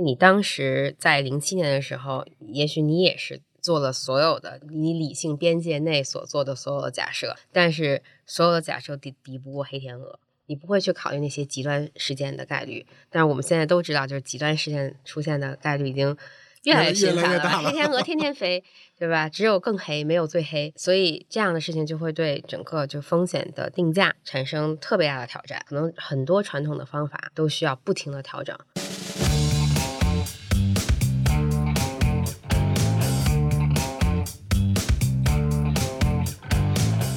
你当时在零七年的时候，也许你也是做了所有的你理性边界内所做的所有的假设，但是所有的假设抵抵不过黑天鹅，你不会去考虑那些极端事件的概率。但是我们现在都知道，就是极端事件出现的概率已经越来越频繁了，黑天鹅 天天飞，对吧？只有更黑，没有最黑，所以这样的事情就会对整个就风险的定价产生特别大的挑战，可能很多传统的方法都需要不停的调整。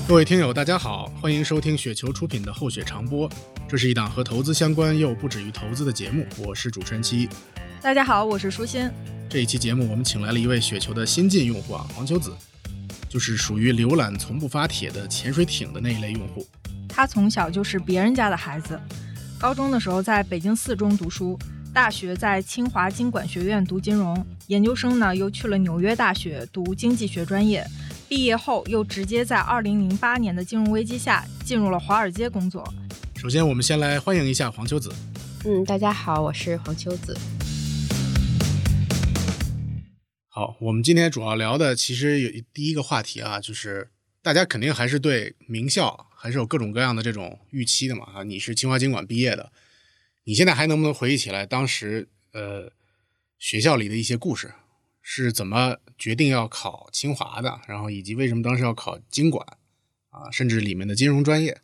各位听友，大家好，欢迎收听雪球出品的《厚雪长播》，这是一档和投资相关又不止于投资的节目，我是主持人七。大家好，我是舒心。这一期节目我们请来了一位雪球的新晋用户啊，黄秋子，就是属于浏览从不发帖的潜水艇的那一类用户。他从小就是别人家的孩子，高中的时候在北京四中读书，大学在清华经管学院读金融，研究生呢又去了纽约大学读经济学专业。毕业后又直接在2008年的金融危机下进入了华尔街工作。首先，我们先来欢迎一下黄秋子。嗯，大家好，我是黄秋子。好，我们今天主要聊的其实有第一个话题啊，就是大家肯定还是对名校还是有各种各样的这种预期的嘛啊。你是清华经管毕业的，你现在还能不能回忆起来当时呃学校里的一些故事？是怎么决定要考清华的？然后以及为什么当时要考经管啊？甚至里面的金融专业，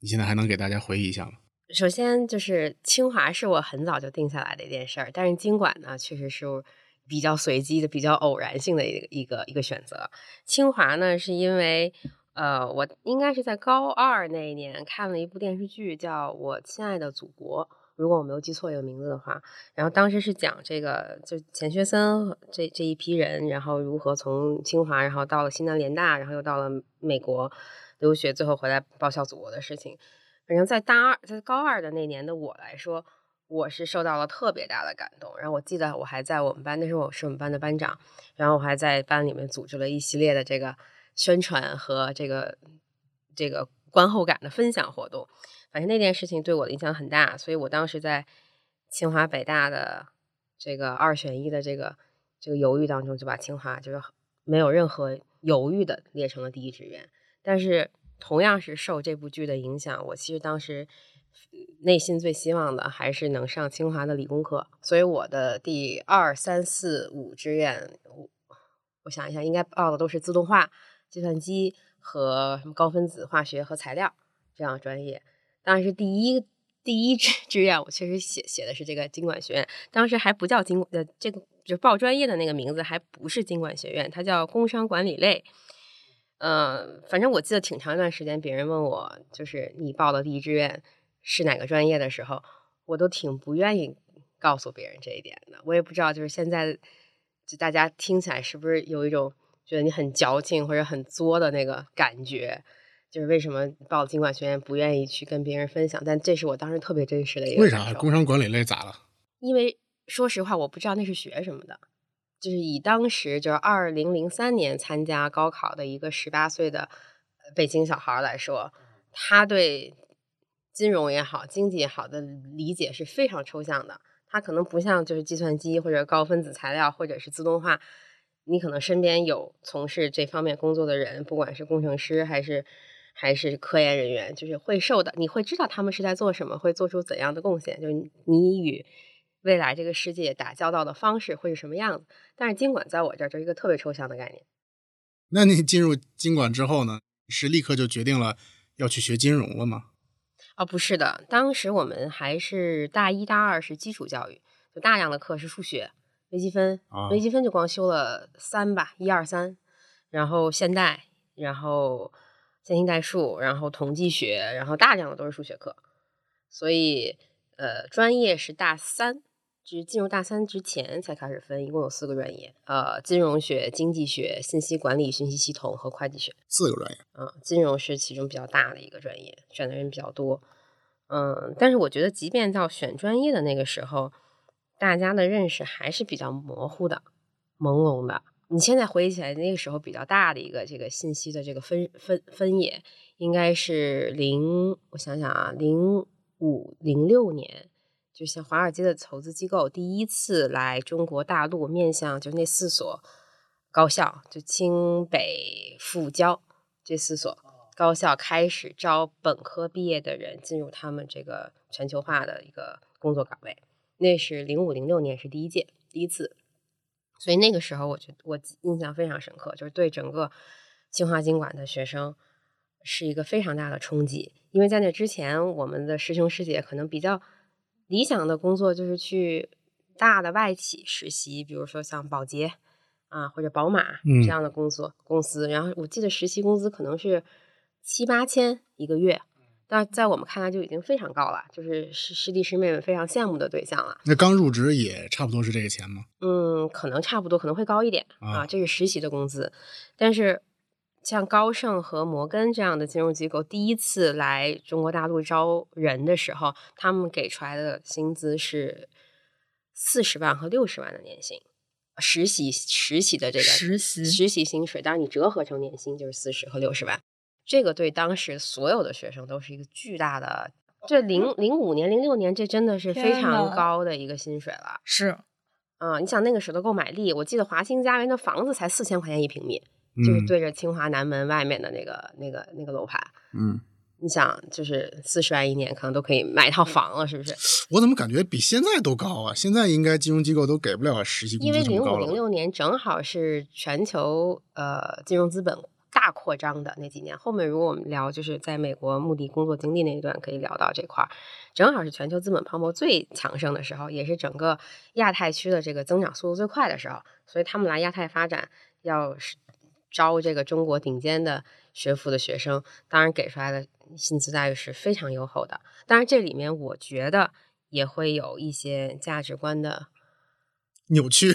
你现在还能给大家回忆一下吗？首先就是清华是我很早就定下来的一件事儿，但是经管呢，确实是比较随机的、比较偶然性的一个一个一个选择。清华呢，是因为呃，我应该是在高二那一年看了一部电视剧，叫我亲爱的祖国。如果我没有记错这个名字的话，然后当时是讲这个，就钱学森这这一批人，然后如何从清华，然后到了西南联大，然后又到了美国留学，最后回来报效祖国的事情。反正，在大二，在高二的那年的我来说，我是受到了特别大的感动。然后我记得我还在我们班，那时候我是我们班的班长，然后我还在班里面组织了一系列的这个宣传和这个这个观后感的分享活动。反正那件事情对我的影响很大，所以我当时在清华北大的这个二选一的这个这个犹豫当中，就把清华就是没有任何犹豫的列成了第一志愿。但是同样是受这部剧的影响，我其实当时内心最希望的还是能上清华的理工科，所以我的第二三四五志愿，我我想一下，应该报的都是自动化、计算机和什么高分子化学和材料这样专业。当然是第一第一志志愿，我确实写写的是这个经管学院，当时还不叫经呃这个就报专业的那个名字还不是经管学院，它叫工商管理类。嗯，反正我记得挺长一段时间，别人问我就是你报的第一志愿是哪个专业的时候，我都挺不愿意告诉别人这一点的。我也不知道，就是现在就大家听起来是不是有一种觉得你很矫情或者很作的那个感觉。就是为什么报经管学院不愿意去跟别人分享，但这是我当时特别真实的一个为啥工商管理类咋了？因为说实话，我不知道那是学什么的。就是以当时就是二零零三年参加高考的一个十八岁的北京小孩来说，他对金融也好、经济也好的理解是非常抽象的。他可能不像就是计算机或者高分子材料或者是自动化，你可能身边有从事这方面工作的人，不管是工程师还是。还是科研人员，就是会受的，你会知道他们是在做什么，会做出怎样的贡献，就是你与未来这个世界打交道的方式会是什么样子。但是经管在我这儿就是一个特别抽象的概念。那你进入经管之后呢？是立刻就决定了要去学金融了吗？哦，不是的，当时我们还是大一、大二是基础教育，就大量的课是数学、微积分，微积分就光修了三吧，一二三，然后现代，然后。线性代数，然后统计学，然后大量的都是数学课，所以呃，专业是大三，就是进入大三之前才开始分，一共有四个专业，呃，金融学、经济学、信息管理、信息系统和会计学，四个专业，嗯，金融是其中比较大的一个专业，选的人比较多，嗯，但是我觉得，即便到选专业的那个时候，大家的认识还是比较模糊的、朦胧的。你现在回忆起来，那个时候比较大的一个这个信息的这个分分分野，应该是零，我想想啊，零五零六年就像华尔街的投资机构第一次来中国大陆，面向就那四所高校，就清北复交这四所高校开始招本科毕业的人进入他们这个全球化的一个工作岗位。那是零五零六年是第一届第一次，所以那个时候我觉得我印象非常深刻，就是对整个清华经管的学生是一个非常大的冲击，因为在那之前我们的师兄师姐可能比较。理想的工作就是去大的外企实习，比如说像保洁啊或者宝马这样的工作公司。然后我记得实习工资可能是七八千一个月，但在我们看来就已经非常高了，就是师师弟师妹们非常羡慕的对象了。那刚入职也差不多是这个钱吗？嗯，可能差不多，可能会高一点啊。这是实习的工资，但是。像高盛和摩根这样的金融机构第一次来中国大陆招人的时候，他们给出来的薪资是四十万和六十万的年薪，实习实习的这个实习实习薪水，当然你折合成年薪就是四十和六十万。这个对当时所有的学生都是一个巨大的，这零零五年、零六年，这真的是非常高的一个薪水了。是，啊，你想那个时候的购买力，我记得华清家园的房子才四千块钱一平米。就是对着清华南门外面的那个、那个、那个楼盘，嗯，你想，就是四十万一年，可能都可以买一套房了，是不是？我怎么感觉比现在都高啊？现在应该金融机构都给不了实习工资因为零五零六年正好是全球呃金融资本大扩张的那几年，后面如果我们聊就是在美国目的工作经历那一段，可以聊到这块儿，正好是全球资本泡沫最强盛的时候，也是整个亚太区的这个增长速度最快的时候，所以他们来亚太发展要是。招这个中国顶尖的学府的学生，当然给出来的薪资待遇是非常优厚的。当然，这里面我觉得也会有一些价值观的扭曲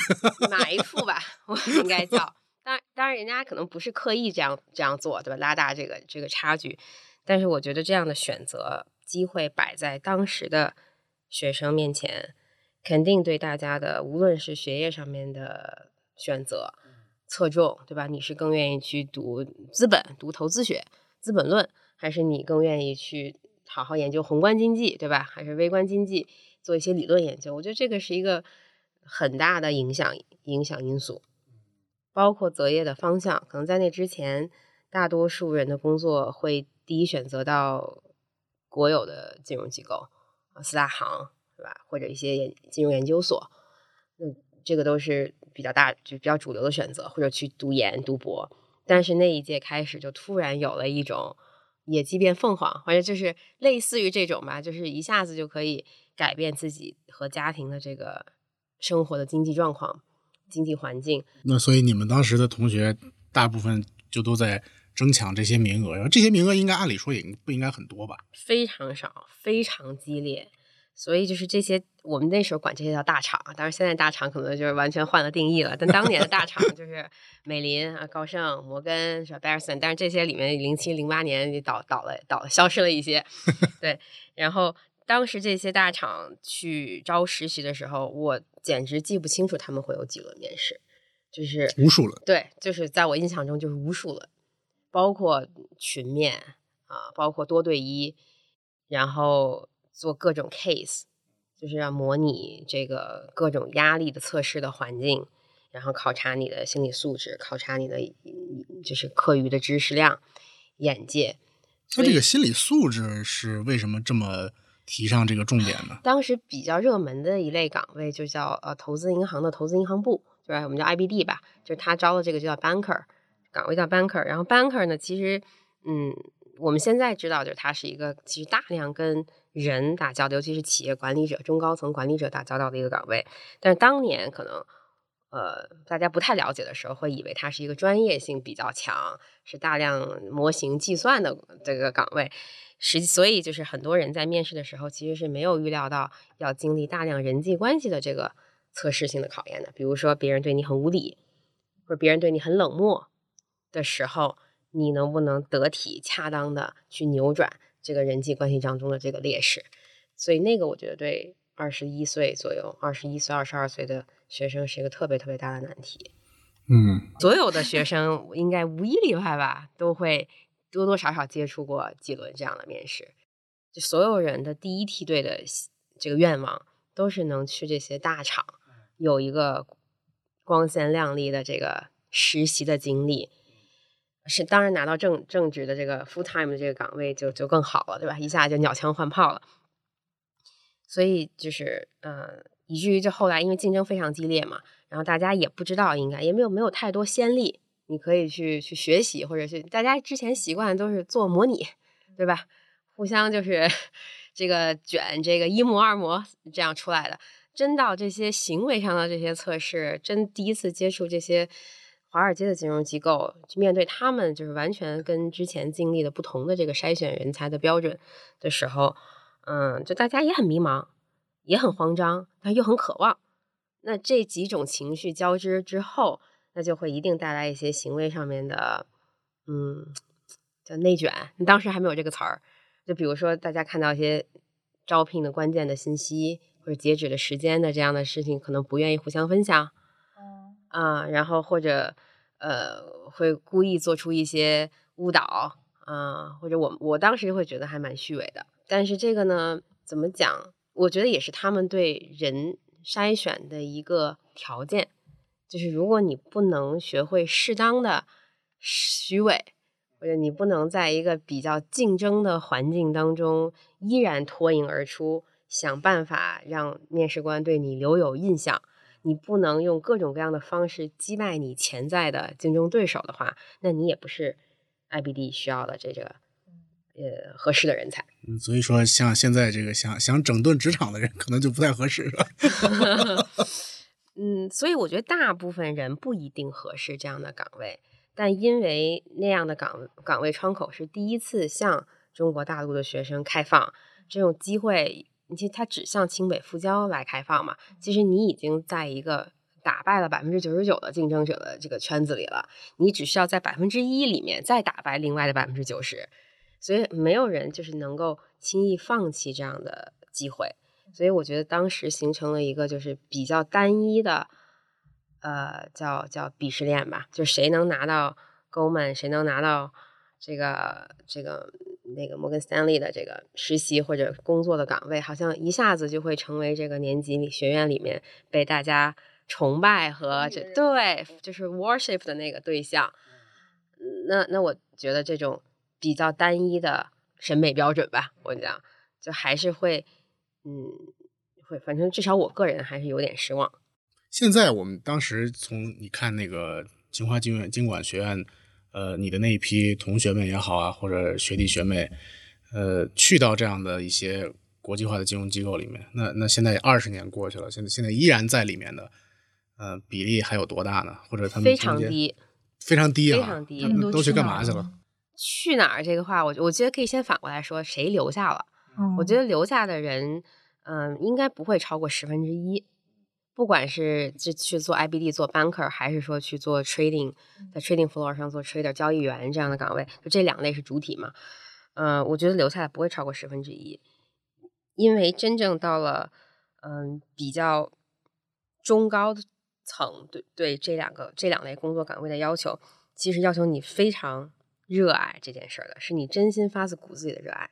埋伏吧，我应该叫。当然，当然，人家可能不是刻意这样这样做，对吧？拉大这个这个差距。但是，我觉得这样的选择机会摆在当时的学生面前，肯定对大家的无论是学业上面的选择。侧重对吧？你是更愿意去读资本、读投资学、资本论，还是你更愿意去好好研究宏观经济，对吧？还是微观经济做一些理论研究？我觉得这个是一个很大的影响影响因素，包括择业的方向。可能在那之前，大多数人的工作会第一选择到国有的金融机构啊，四大行，对吧？或者一些研金融研究所，那这个都是。比较大就比较主流的选择，或者去读研、读博。但是那一届开始就突然有了一种野鸡变凤凰，反正就是类似于这种吧，就是一下子就可以改变自己和家庭的这个生活的经济状况、经济环境。那所以你们当时的同学大部分就都在争抢这些名额，然后这些名额应该按理说也不应该很多吧？非常少，非常激烈。所以就是这些，我们那时候管这些叫大厂，当然现在大厂可能就是完全换了定义了。但当年的大厂就 是美林啊、高盛、摩根是吧？贝尔森，但是这些里面零七零八年倒倒了，倒消失了一些。对，然后当时这些大厂去招实习的时候，我简直记不清楚他们会有几轮面试，就是无数轮。对，就是在我印象中就是无数轮，包括群面啊，包括多对一，然后。做各种 case，就是要模拟这个各种压力的测试的环境，然后考察你的心理素质，考察你的就是课余的知识量、眼界。他这个心理素质是为什么这么提上这个重点呢？当时比较热门的一类岗位就叫呃投资银行的投资银行部，就是我们叫 IBD 吧，就是他招的这个就叫 banker，岗位叫 banker。然后 banker 呢，其实嗯，我们现在知道就是它是一个其实大量跟人打交道，尤其是企业管理者、中高层管理者打交道的一个岗位。但是当年可能，呃，大家不太了解的时候，会以为它是一个专业性比较强、是大量模型计算的这个岗位。实际，所以就是很多人在面试的时候，其实是没有预料到要经历大量人际关系的这个测试性的考验的。比如说，别人对你很无理，或者别人对你很冷漠的时候，你能不能得体、恰当的去扭转？这个人际关系当中的这个劣势，所以那个我觉得对二十一岁左右、二十一岁、二十二岁的学生是一个特别特别大的难题。嗯，所有的学生应该无一例外吧，都会多多少少接触过几轮这样的面试。就所有人的第一梯队的这个愿望都是能去这些大厂，有一个光鲜亮丽的这个实习的经历。是，当然拿到正正职的这个 full time 的这个岗位就就更好了，对吧？一下就鸟枪换炮了。所以就是呃，以至于就后来因为竞争非常激烈嘛，然后大家也不知道应该也没有没有太多先例，你可以去去学习，或者是大家之前习惯都是做模拟，对吧？互相就是 这个卷这个一模二模这样出来的。真到这些行为上的这些测试，真第一次接触这些。华尔街的金融机构去面对他们，就是完全跟之前经历的不同的这个筛选人才的标准的时候，嗯，就大家也很迷茫，也很慌张，但又很渴望。那这几种情绪交织之后，那就会一定带来一些行为上面的，嗯，叫内卷。你当时还没有这个词儿，就比如说大家看到一些招聘的关键的信息或者截止的时间的这样的事情，可能不愿意互相分享。啊，然后或者呃，会故意做出一些误导啊，或者我我当时会觉得还蛮虚伪的。但是这个呢，怎么讲？我觉得也是他们对人筛选的一个条件，就是如果你不能学会适当的虚伪，或者你不能在一个比较竞争的环境当中依然脱颖而出，想办法让面试官对你留有印象。你不能用各种各样的方式击败你潜在的竞争对手的话，那你也不是 IBD 需要的这个呃合适的人才。嗯，所以说像现在这个想想整顿职场的人，可能就不太合适了。嗯，所以我觉得大部分人不一定合适这样的岗位，但因为那样的岗岗位窗口是第一次向中国大陆的学生开放，这种机会。你其实它只向清北复交来开放嘛，其实你已经在一个打败了百分之九十九的竞争者的这个圈子里了，你只需要在百分之一里面再打败另外的百分之九十，所以没有人就是能够轻易放弃这样的机会，所以我觉得当时形成了一个就是比较单一的，呃，叫叫鄙视链吧，就谁能拿到 Goldman，谁能拿到这个这个。那个摩根斯坦利的这个实习或者工作的岗位，好像一下子就会成为这个年级里学院里面被大家崇拜和这对就是 worship 的那个对象。那那我觉得这种比较单一的审美标准吧，我讲就还是会嗯会，反正至少我个人还是有点失望。现在我们当时从你看那个清华经院经管学院。呃，你的那一批同学们也好啊，或者学弟学妹，呃，去到这样的一些国际化的金融机构里面，那那现在二十年过去了，现在现在依然在里面的，呃，比例还有多大呢？或者他们非常低，非常低啊，非常低，他们都去干嘛去了？去哪儿？这个话，我我觉得可以先反过来说，谁留下了？我觉得留下的人，嗯，应该不会超过十分之一。不管是去去做 IBD 做 banker，还是说去做 trading，在 trading floor 上做 trader 交易员这样的岗位，就这两类是主体嘛？嗯，我觉得留下来不会超过十分之一，因为真正到了嗯比较中高层，对对这两个这两类工作岗位的要求，其实要求你非常热爱这件事儿的，是你真心发自骨子里的热爱，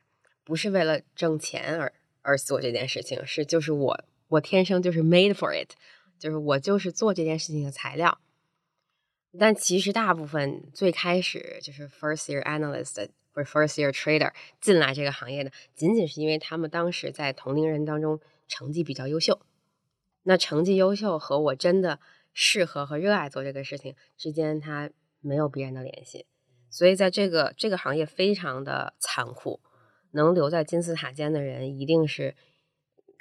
不是为了挣钱而而做这件事情，是就是我。我天生就是 made for it，就是我就是做这件事情的材料。但其实大部分最开始就是 first year analyst 或者 first year trader 进来这个行业的，仅仅是因为他们当时在同龄人当中成绩比较优秀。那成绩优秀和我真的适合和热爱做这个事情之间，它没有必然的联系。所以在这个这个行业非常的残酷，能留在金字塔尖的人一定是。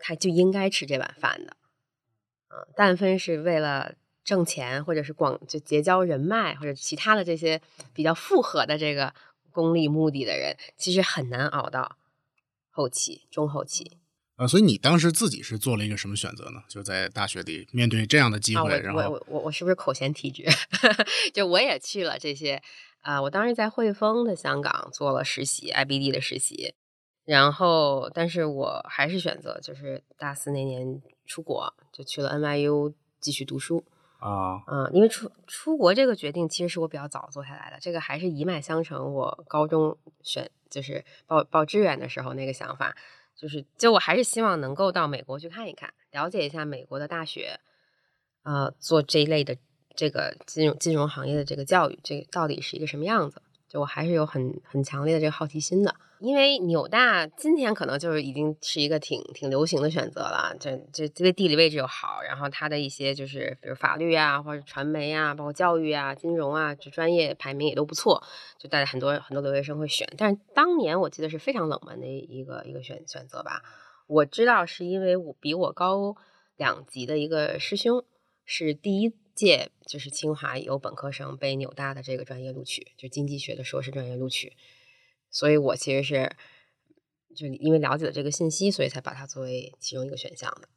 他就应该吃这碗饭的，嗯，但凡是为了挣钱，或者是广就结交人脉，或者其他的这些比较复合的这个功利目的的人，其实很难熬到后期、中后期。啊，所以你当时自己是做了一个什么选择呢？就在大学里面对这样的机会，然后我我我是不是口嫌体直？就我也去了这些啊，我当时在汇丰的香港做了实习，IBD 的实习。然后，但是我还是选择就是大四那年出国，就去了 NYU 继续读书啊。嗯，因为出出国这个决定其实是我比较早做下来的，这个还是一脉相承。我高中选就是报报志愿的时候那个想法，就是就我还是希望能够到美国去看一看，了解一下美国的大学，呃，做这一类的这个金融金融行业的这个教育，这到底是一个什么样子？就我还是有很很强烈的这个好奇心的。因为纽大今天可能就是已经是一个挺挺流行的选择了，这这这个地理位置又好，然后它的一些就是比如法律啊，或者传媒啊，包括教育啊、金融啊，这专业排名也都不错，就带很多很多留学生会选。但是当年我记得是非常冷门的一个一个选选择吧。我知道是因为我比我高两级的一个师兄是第一借就是清华有本科生被纽大的这个专业录取，就经济学的硕士专业录取。所以我其实是，就因为了解了这个信息，所以才把它作为其中一个选项的。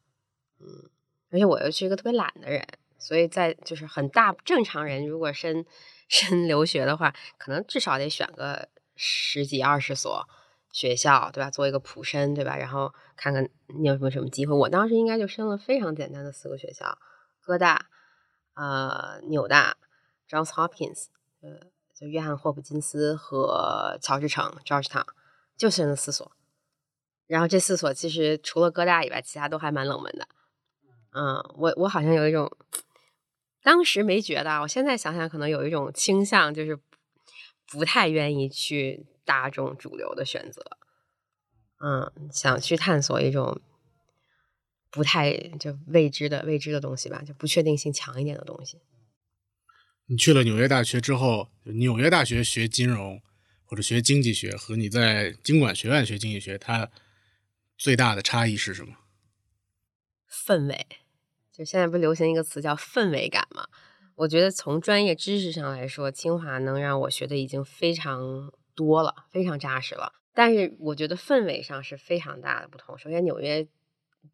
嗯，而且我又是一个特别懒的人，所以在就是很大正常人如果申申留学的话，可能至少得选个十几二十所学校，对吧？做一个普申，对吧？然后看看你有什么什么机会。我当时应该就申了非常简单的四个学校：哥大、呃纽大、Johns Hopkins，呃。就约翰霍普金斯和乔治城 （Georgetown） 就是那四所，然后这四所其实除了哥大以外，其他都还蛮冷门的。嗯，我我好像有一种，当时没觉得，我现在想想可能有一种倾向，就是不太愿意去大众主流的选择。嗯，想去探索一种不太就未知的未知的东西吧，就不确定性强一点的东西。你去了纽约大学之后，纽约大学学金融或者学经济学，和你在经管学院学经济学，它最大的差异是什么？氛围，就现在不流行一个词叫氛围感嘛？我觉得从专业知识上来说，清华能让我学的已经非常多了，非常扎实了。但是我觉得氛围上是非常大的不同。首先，纽约，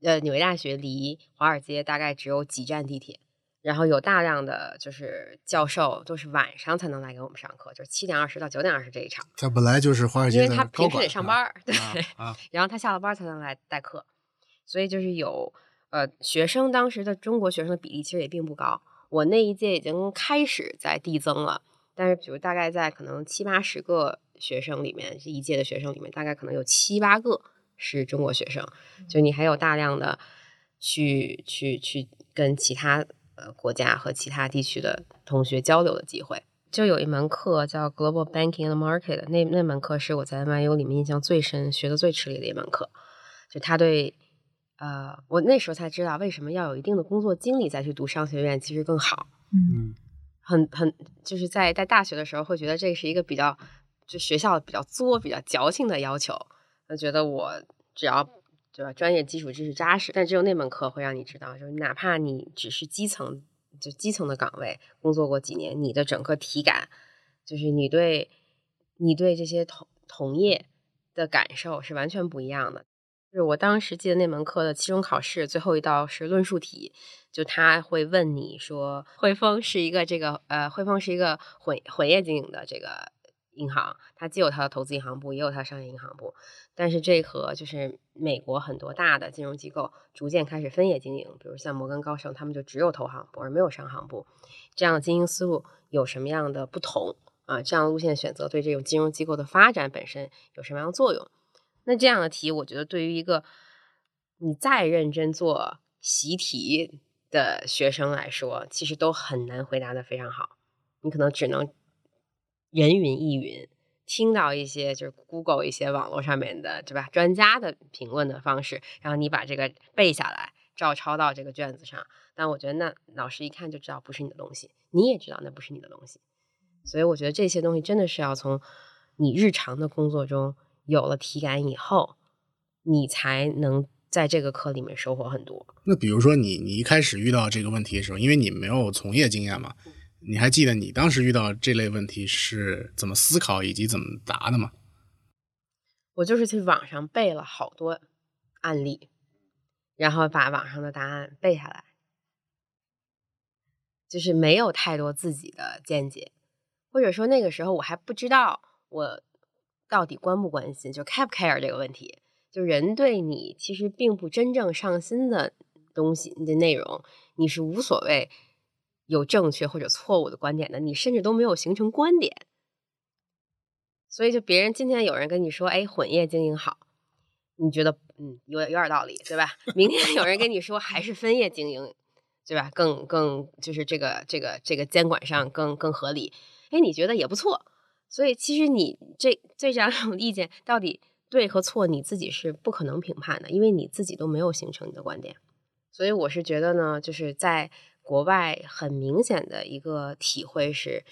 呃，纽约大学离华尔街大概只有几站地铁。然后有大量的就是教授都是晚上才能来给我们上课，就是七点二十到九点二十这一场。他本来就是华尔街因为他平时得上班 对，啊，然后他下了班才能来代课，所以就是有呃学生当时的中国学生的比例其实也并不高。我那一届已经开始在递增了，但是比如大概在可能七八十个学生里面，这一届的学生里面大概可能有七八个是中国学生，就你还有大量的去去去跟其他。呃，国家和其他地区的同学交流的机会，就有一门课叫 Global Banking and Market，那那门课是我在 NYU 里面印象最深、学的最吃力的一门课。就他对，呃，我那时候才知道为什么要有一定的工作经历再去读商学院，其实更好。嗯，很很就是在在大学的时候会觉得这是一个比较就学校比较作、比较矫情的要求，就觉得我只要。对吧？专业基础知识扎实，但只有那门课会让你知道，就是哪怕你只是基层，就基层的岗位工作过几年，你的整个体感，就是你对，你对这些同同业的感受是完全不一样的。就是我当时记得那门课的期中考试最后一道是论述题，就他会问你说，汇丰是一个这个呃，汇丰是一个混混业经营的这个。银行，它既有它的投资银行部，也有它的商业银行部，但是这和就是美国很多大的金融机构逐渐开始分业经营，比如像摩根高盛，他们就只有投行部而没有商行部，这样的经营思路有什么样的不同啊？这样的路线选择对这种金融机构的发展本身有什么样的作用？那这样的题，我觉得对于一个你再认真做习题的学生来说，其实都很难回答的非常好，你可能只能。人云亦云，听到一些就是 Google 一些网络上面的，对吧？专家的评论的方式，然后你把这个背下来，照抄到这个卷子上。但我觉得那老师一看就知道不是你的东西，你也知道那不是你的东西。所以我觉得这些东西真的是要从你日常的工作中有了体感以后，你才能在这个课里面收获很多。那比如说你你一开始遇到这个问题的时候，因为你没有从业经验嘛。你还记得你当时遇到这类问题是怎么思考以及怎么答的吗？我就是去网上背了好多案例，然后把网上的答案背下来，就是没有太多自己的见解，或者说那个时候我还不知道我到底关不关心，就 care 不 care 这个问题，就人对你其实并不真正上心的东西你的内容，你是无所谓。有正确或者错误的观点的，你甚至都没有形成观点，所以就别人今天有人跟你说，哎，混业经营好，你觉得嗯，有有点道理，对吧？明天有人跟你说还是分业经营，对吧？更更就是这个这个这个监管上更更合理，哎，你觉得也不错。所以其实你这这两种意见到底对和错，你自己是不可能评判的，因为你自己都没有形成你的观点。所以我是觉得呢，就是在国外很明显的一个体会是，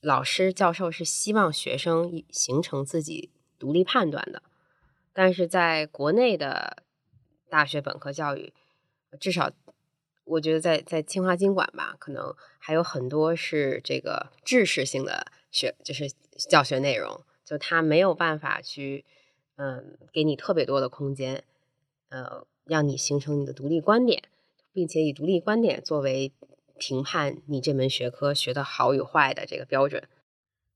老师教授是希望学生形成自己独立判断的，但是在国内的大学本科教育，至少我觉得在在清华经管吧，可能还有很多是这个知识性的学，就是教学内容，就他没有办法去嗯给你特别多的空间，呃。让你形成你的独立观点，并且以独立观点作为评判你这门学科学的好与坏的这个标准。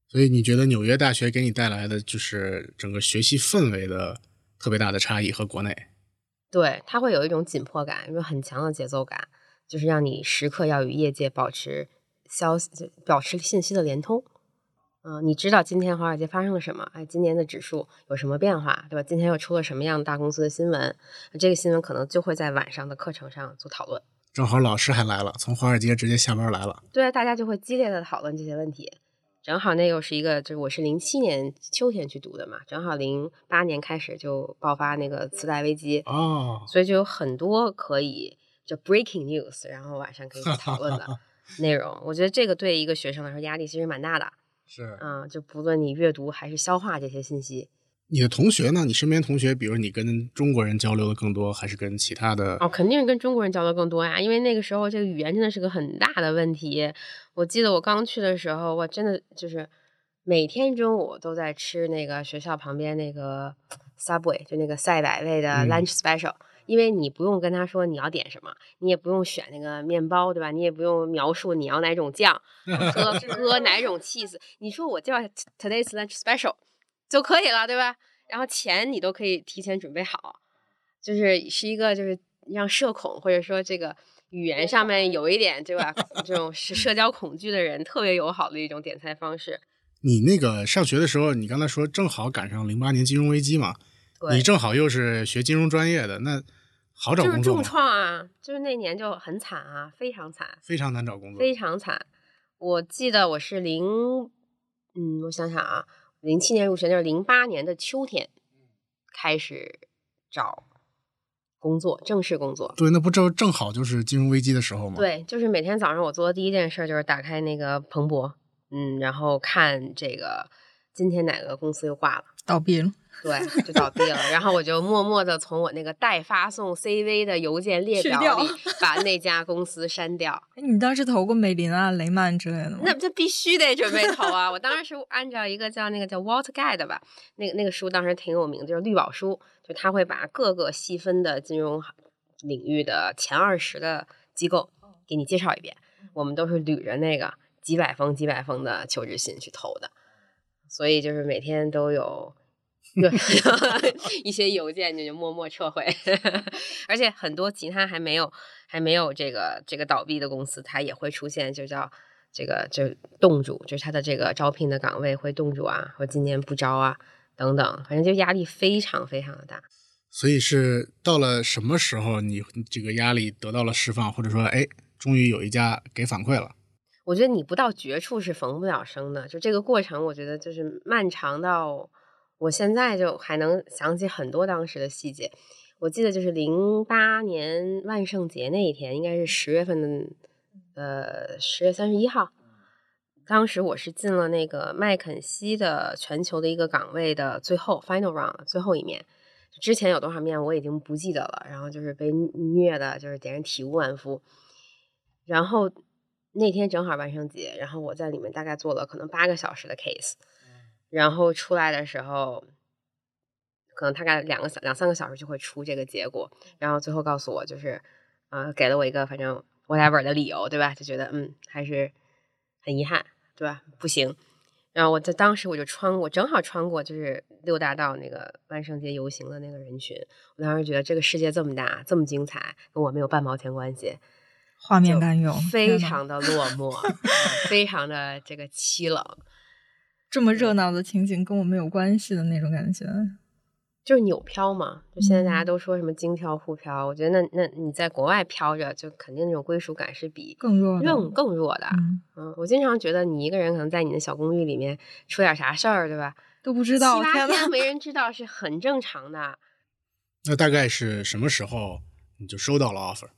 所以你觉得纽约大学给你带来的就是整个学习氛围的特别大的差异和国内？对，它会有一种紧迫感，一种很强的节奏感，就是让你时刻要与业界保持消息、保持信息的连通。嗯，你知道今天华尔街发生了什么？哎，今年的指数有什么变化，对吧？今天又出了什么样的大公司的新闻？这个新闻可能就会在晚上的课程上做讨论。正好老师还来了，从华尔街直接下班来了。对，大家就会激烈的讨论这些问题。正好那又是一个，就是我是零七年秋天去读的嘛，正好零八年开始就爆发那个次贷危机哦，所以就有很多可以就 breaking news，然后晚上可以讨论的 内容。我觉得这个对一个学生来说压力其实蛮大的。是啊，就不论你阅读还是消化这些信息，你的同学呢？你身边同学，比如你跟中国人交流的更多，还是跟其他的？哦，肯定是跟中国人交流更多呀，因为那个时候这个语言真的是个很大的问题。我记得我刚去的时候，我真的就是每天中午都在吃那个学校旁边那个 Subway，就那个赛百味的 Lunch Special。因为你不用跟他说你要点什么，你也不用选那个面包，对吧？你也不用描述你要哪种酱 喝喝哪种 cheese，你说我叫 today's lunch special 就可以了，对吧？然后钱你都可以提前准备好，就是是一个就是让社恐或者说这个语言上面有一点对吧这种是社交恐惧的人特别友好的一种点菜方式。你那个上学的时候，你刚才说正好赶上零八年金融危机嘛，你正好又是学金融专业的那。好找工作就是重创啊！就是那年就很惨啊，非常惨，非常难找工作，非常惨。我记得我是零，嗯，我想想啊，零七年入学，就是零八年的秋天开始找工作，正式工作。对，那不正正好就是金融危机的时候吗？对，就是每天早上我做的第一件事就是打开那个彭博，嗯，然后看这个今天哪个公司又挂了，倒闭了。对，就倒闭了。然后我就默默的从我那个待发送 CV 的邮件列表里把那家公司删掉。你当时投过美林啊、雷曼之类的吗？那这必须得准备投啊！我当时是按照一个叫那个叫 Walt Guide 吧，那个那个书当时挺有名，就是绿宝书，就他会把各个细分的金融领域的前二十的机构给你介绍一遍。我们都是捋着那个几百封、几百封的求职信去投的，所以就是每天都有。对，一些邮件你就默默撤回，而且很多其他还没有还没有这个这个倒闭的公司，它也会出现，就叫这个就冻住，就是它的这个招聘的岗位会冻住啊，或今年不招啊等等，反正就压力非常非常的大。所以是到了什么时候，你这个压力得到了释放，或者说，哎，终于有一家给反馈了？我觉得你不到绝处是缝不了生的，就这个过程，我觉得就是漫长到。我现在就还能想起很多当时的细节，我记得就是零八年万圣节那一天，应该是十月份的，呃，十月三十一号。当时我是进了那个麦肯锡的全球的一个岗位的最后 final round 最后一面，之前有多少面我已经不记得了。然后就是被虐的，就是给人体无完肤。然后那天正好万圣节，然后我在里面大概做了可能八个小时的 case。然后出来的时候，可能大概两个小两三个小时就会出这个结果。然后最后告诉我，就是，呃，给了我一个反正 whatever 的理由，对吧？就觉得嗯，还是很遗憾，对吧？不行。然后我在当时我就穿过，正好穿过就是六大道那个万圣节游行的那个人群。我当时觉得这个世界这么大，这么精彩，跟我没有半毛钱关系。画面感有，非常的落寞，非常的这个凄冷。这么热闹的情景跟我没有关系的那种感觉，就是纽漂嘛，就现在大家嗯都说什么京漂、沪漂，我觉得那那你在国外漂着，就肯定那种归属感是比更弱的更更弱的。嗯，嗯，我经常觉得你一个人可能在你的小公寓里面出点啥事儿，对吧？都不知道，七八天呐，天没人知道是很正常的。那大概是什么时候你就收到了 offer？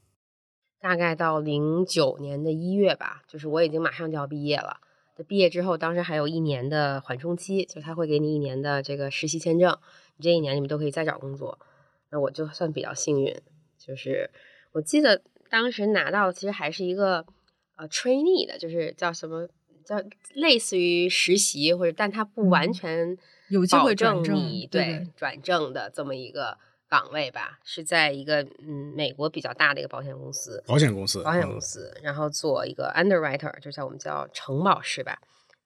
大概到零九年的一月吧，就是我已经马上就要毕业了。毕业之后，当时还有一年的缓冲期，就他会给你一年的这个实习签证，你这一年你们都可以再找工作。那我就算比较幸运，就是我记得当时拿到其实还是一个呃 trainee 的，就是叫什么叫类似于实习或者，但它不完嗯全有机会保证转正你对对转正的这么一个岗位吧，是在一个嗯美国比较大的一个保险公司。保险公司，保险公嗯司，然后做一个 underwriter，就像我们叫承保师吧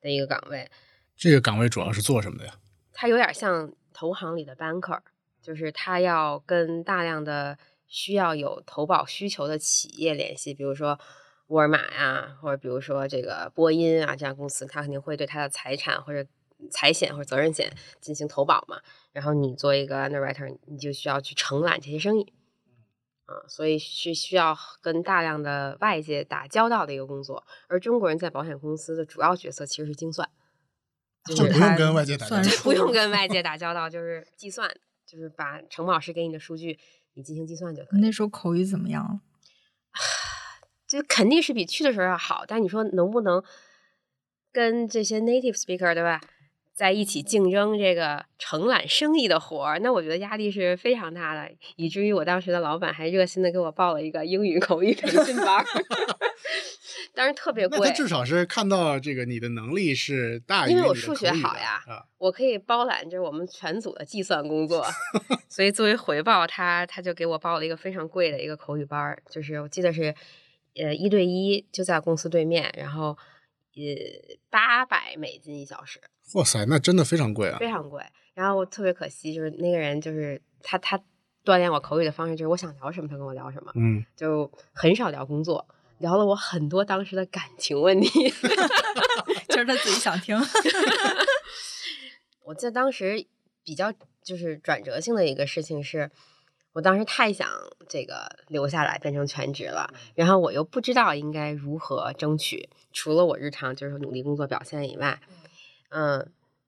的一个岗位，这个岗位主要是做什么的呀？它有点像投行里的 banker，就是他要跟大量的需要有投保需求的企业联系，比如说沃尔玛呀，或者比如说这个波音啊这样公司，他肯定会对他的财产或者财险或者责任险进行投保嘛。然后你作为一个 underwriter，你就需要去承揽这些生意。啊，所以是需要跟大量的外界打交道的一个工作，而中国人在保险公司的主要角色其实是精算，就就是不用跟外界打交道 不用跟外 界打交道，就是计算，就是把承保师给你的数据，你进行计算就可以。那时候口语怎么样了？就肯定是比去的时候要好，但你说能不能跟这些 native speaker 对吧，在一起竞争这个承揽生意的活儿？那我觉得压力是非常大的，以至于我当时的老板还热心的给我报了一个英语口语培训班儿，当时特别贵他。至少是看到这个你的能力是大于因为我数学好呀啊，我可以包揽着我们全组的计算工作，所以作为回报，他他就给我报了一个非常贵的一个口语班儿，就是我记得是呃一对一，就在公司对面，然后呃八百美金一小时，哇塞，那真的非常贵啊！非常贵。然后我特别可惜，就是那个人就是他他锻炼我口语的方式就是我想聊什么他跟我聊什么，嗯，就很少聊工作，聊了我很多当时的感情问题。就是他自己想听。我记得当时比较就是转折性的一个事情是，我当时太想这个留下来变成全职了，然后我又不知道应该如何争取，除了我日常就是努力工作表现以外，嗯，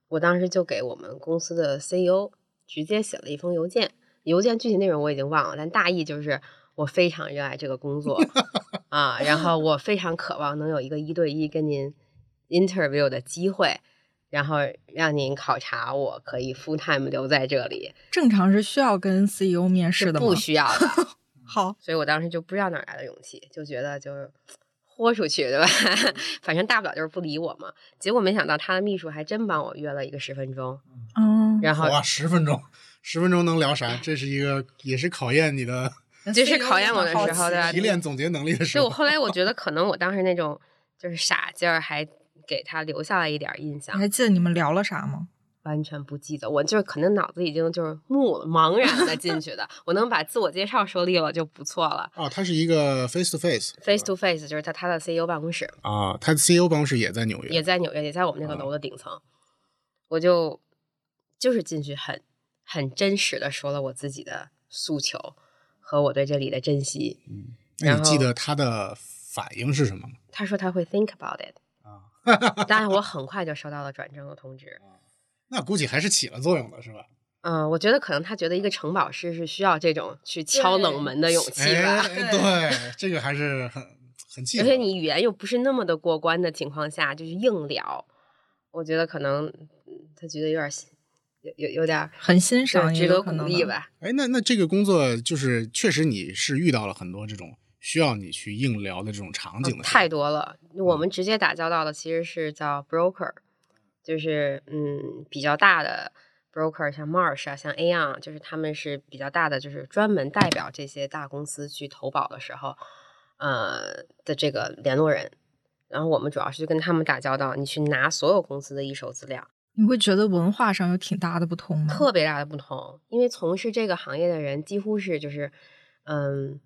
我当时就给我们公司的 CEO 直接写了一封邮件，邮件具体内容我已经忘了，但大意就是我非常热爱这个工作 啊，然后我非常渴望能有一个一对一跟您 interview 的机会。然后让您考察我可以 full time 留在这里，正常是需要跟 CEO 面试的吗？不需要的。好，所以我当时就不知道哪来的勇气，就觉得就是豁出去，对吧？反正大不了就是不理我嘛。结果没想到他的秘书还真帮我约了一个十分钟，嗯，然后哇，十分钟，十分钟能聊啥？这是一个也是考验你的 这是考验我的时候对吧提炼总结能力的时候。所以我后来我觉得 可能我当时那种就是傻劲儿，还给他留下了一点儿印象你。还记得你们聊了啥吗？完全不记得，我就是可能脑子已经就是木了，茫然的进去的。我能把自我介绍说利落就不错了。哦，它是一个 face to face Face to face 就是在他的 CEO 办公室，啊，他的 CEO 办公室也在纽约，也在纽约，也在我们那个楼的顶层。我就就是进去很很真实的说了我自己的诉求和我对这里的珍惜。那你记得他的反应是什么吗？他说他会 think about it，啊，当然我 很快就收到了转正的通知。那估计还是起了作用的，是吧？嗯，我觉得可能他觉得一个城堡师是需要这种去敲冷门的勇气吧。哎，对，这个还是很很忌讳。而且你语言又不是那么的过关的情况下，就是硬聊，我觉得可能嗯他觉得有点有有有点很欣赏，值得鼓励。吧。哎，那那这个工作就是确实你是遇到了很多这种需要你去硬聊的这种场景的、嗯太多了。我们直接打交道的其实是叫 broker，就是嗯比较大的 broker，像 Marsh 啊，像 Aon，就是他们是比较大的，就是专门代表这些大公司去投保的时候，呃的这个联络人。然后我们主要是去跟他们打交道，你去拿所有公司的一手资料，你会觉得文化上有挺大的不同吗？特别大的不同。因为从事这个行业的人几乎是就是嗯。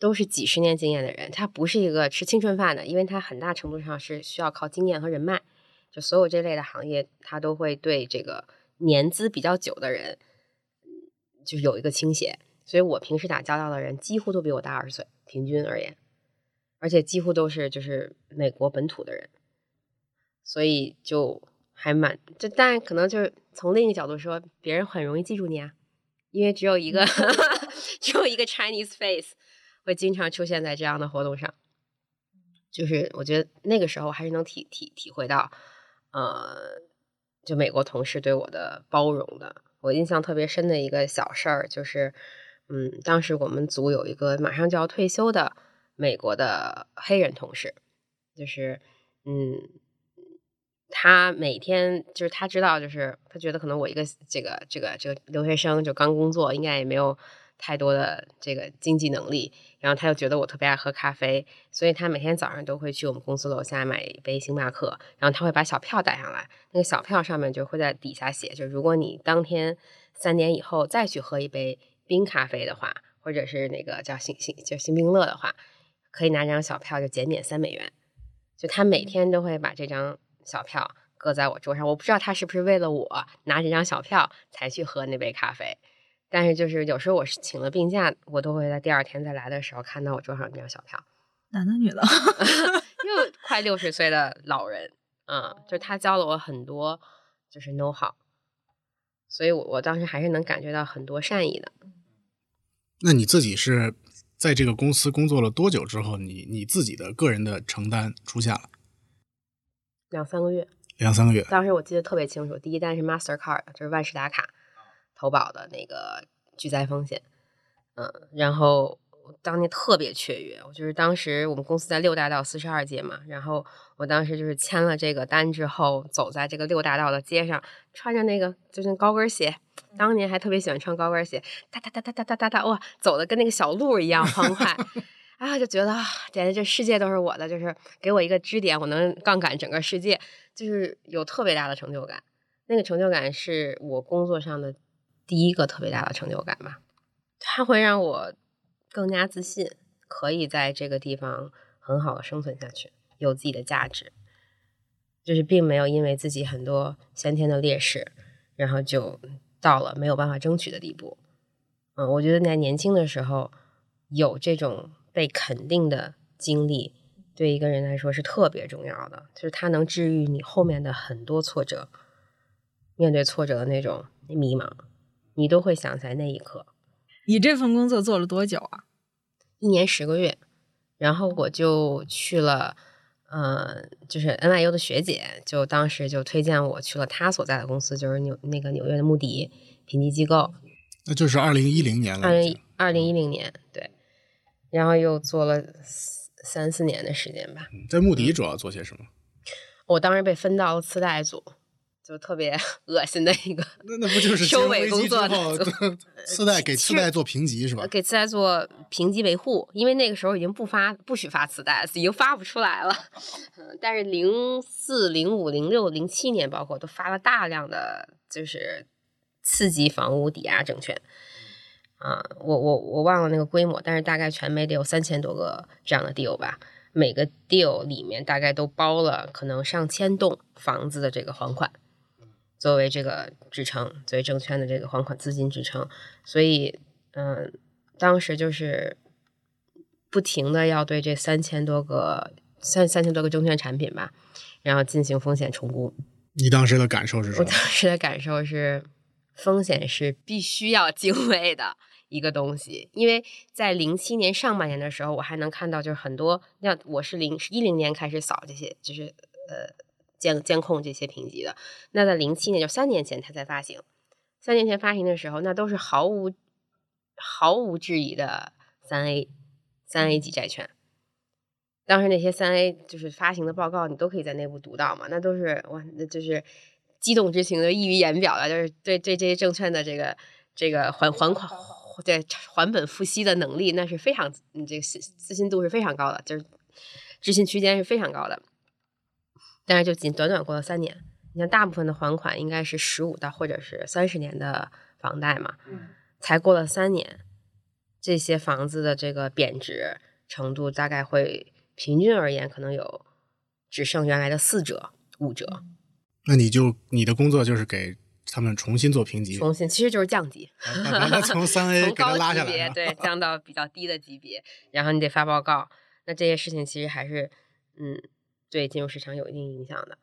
都是几十年经验的人，他不是一个吃青春饭的，因为他很大程度上是需要靠经验和人脉。就所有这类的行业，他都会对这个年资比较久的人就是有一个倾斜，所以我平时打交道的人几乎都比我大二十岁，平均而言，而且几乎都是就是美国本土的人，所以就还蛮就，但可能就是从另一个角度说，别人很容易记住你啊，因为只有一个 只有一个 Chinese face 会经常出现在这样的活动上。就是我觉得那个时候还是能体体体会到，呃，就美国同事对我的包容的。我印象特别深的一个小事儿就是，嗯，当时我们组有一个马上就要退休的美国的黑人同事，就是，嗯，他每天就是他知道，就是他觉得可能我一个这个这个这个留学生就刚工作，应该也没有。太多的这个经济能力，然后他又觉得我特别爱喝咖啡，所以他每天早上都会去我们公司楼下买一杯星巴克，然后他会把小票带上来，那个小票上面就会在底下写，就如果你当天三点以后再去喝一杯冰咖啡的话，或者是那个叫星星就星冰乐的话，可以拿这张小票就减免三美元。就他每天都会把这张小票搁在我桌上，我不知道他是不是为了我拿这张小票才去喝那杯咖啡。但是就是有时候我是请了病假，我都会在第二天再来的时候看到我桌上那张小票。男的女的？又 快六十岁的老人，嗯，就他教了我很多，就是 know how，所以我我当时还是能感觉到很多善意的。那你自己是在这个公司工作了多久之后，你你自己的个人的承担出现了？两三个月。两三个月。当时我记得特别清楚，第一单是 Mastercard，就是万事达卡。投保的那个巨灾风险，嗯，然后当年特别雀跃，我就是当时我们公司在六大道四十二街嘛，然后我当时就是签了这个单之后，走在这个六大道的街上，穿着那个就是高跟鞋，当年还特别喜欢穿高跟鞋，哒哒哒哒哒哒哒哒，哇，走的跟那个小鹿一样欢快，啊，就觉得简直这世界都是我的，就是给我一个支点，我能杠杆整个世界，就是有特别大的成就感，那个成就感是我工作上的。第一个特别大的成就感吧，它会让我更加自信，可以在这个地方很好的生存下去，有自己的价值。就是并没有因为自己很多先天的劣势，然后就到了没有办法争取的地步。嗯，我觉得在年轻的时候有这种被肯定的经历，对一个人来说是特别重要的，就是它能治愈你后面的很多挫折，面对挫折的那种迷茫。你都会想起来那一刻。你这份工作做了多久啊？一年十个月，然后我就去了，呃，就是 NYU 的学姐，就当时就推荐我去了她所在的公司，就是纽那个纽约的穆迪评级机构。那就是二零一零年了。二零二零一零年，对。然后又做了三四年的时间吧。在穆迪主要做些什么？我当时被分到了次贷组。就特别 恶心的一个，那那不就是收尾工作？次贷给次贷做评级是吧？给次贷做评级维护，因为那个时候已经不发，不许发次贷，已经发不出来了。嗯，但是零四、零五、零六、零七年，包括都发了大量的就是次级房屋抵押证券。啊，我我我忘了那个规模，但是大概全美得有三千多个这样的 deal 吧。每个 deal 里面大概都包了可能上千栋房子的这个还款。作为这个支撑，作为证券的这个还款资金支撑，所以，嗯，当时就是不停的要对这三千多个三三千多个证券产品吧，然后进行风险重估。你当时的感受是什么？我当时的感受是，风险是必须要敬畏的一个东西，因为在零七年上半年的时候，我还能看到就是很多，像我是零一零年开始扫这些，就是呃。监监控这些评级的，那在零七年就三年前它才发行，三年前发行的时候，那都是毫无毫无质疑的三 A 三 A 级债券。当时那些三 A 就是发行的报告，你都可以在内部读到嘛，那都是哇，那就是激动之情的溢于言表了，就是对对这些证券的这个这个还还款对还本付息的能力，那是非常这个信自信度是非常高的，就是置信区间是非常高的。但是就仅短短过了三年，你像大部分的还款应该是十五到或者是三十年的房贷嘛，才过了三年，这些房子的这个贬值程度大概会平均而言可能有只剩原来的四折五折。那你就你的工作就是给他们重新做评级，重新其实就是降级，把把它从三 A 从高给它拉下级别来。对降到比较低的级别，然后你得发报告。那这些事情其实还是嗯对金融市场有一定影响的。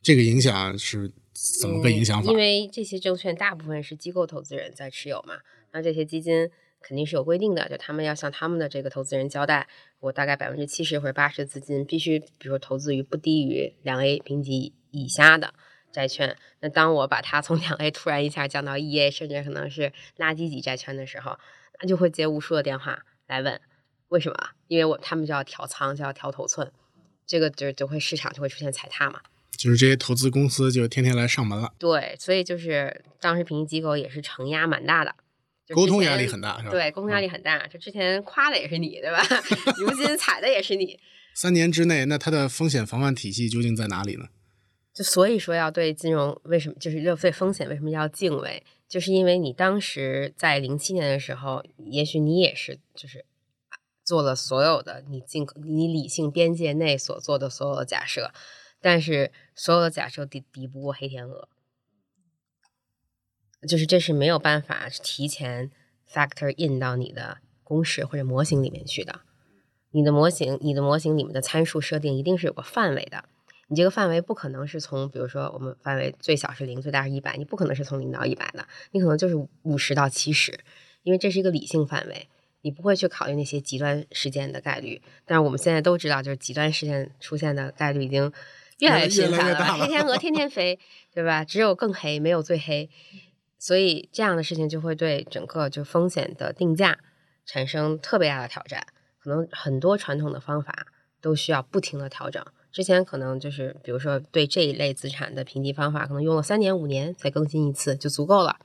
这个影响是怎么个影响法嗯因？为这些证券大部分是机构投资人在持有嘛，那这些基金肯定是有规定的，就他们要向他们的这个投资人交代，我大概百分之七十或者八十的资金必须，比如说投资于不低于两 A 评级以下的债券。那当我把它从两 A 突然一下降到一 A，甚至可能是垃圾级债券的时候，那就会接无数的电话来问为什么？因为我他们就要调仓，就要调头寸，这个就就会市场就会出现踩踏嘛。就是这些投资公司就天天来上门了，对，所以就是当时评级机构也是承压蛮大的，沟通压力很大，是吧？对，沟通压力很大。就之前夸的也是你，对吧？如今踩的也是你，三年之内，那它的风险防范体系究竟在哪里呢？就所以说要对金融为什么就是要对风险为什么要敬畏，就是因为你当时在零七年的时候，也许你也是就是做了所有的你尽你理性边界内所做的所有的假设，但是所有的假设抵抵不过黑天鹅，就是这是没有办法提前 factor in 到你的公式或者模型里面去的。你的模型，你的模型里面的参数设定一定是有个范围的。你这个范围不可能是从，比如说我们范围最小是零，最大是一百，你不可能是从零到一百的，你可能就是五十到七十，因为这是一个理性范围，你不会去考虑那些极端事件的概率。但是我们现在都知道，就是极端事件出现的概率已经越来越频繁了黑天鹅天天飞，对吧？只有更黑，没有最黑。所以这样的事情就会对整个就风险的定价产生特别大的挑战，可能很多传统的方法都需要不停的调整。之前可能就是比如说对这一类资产的评级方法，可能用了三年五年才更新一次就足够了。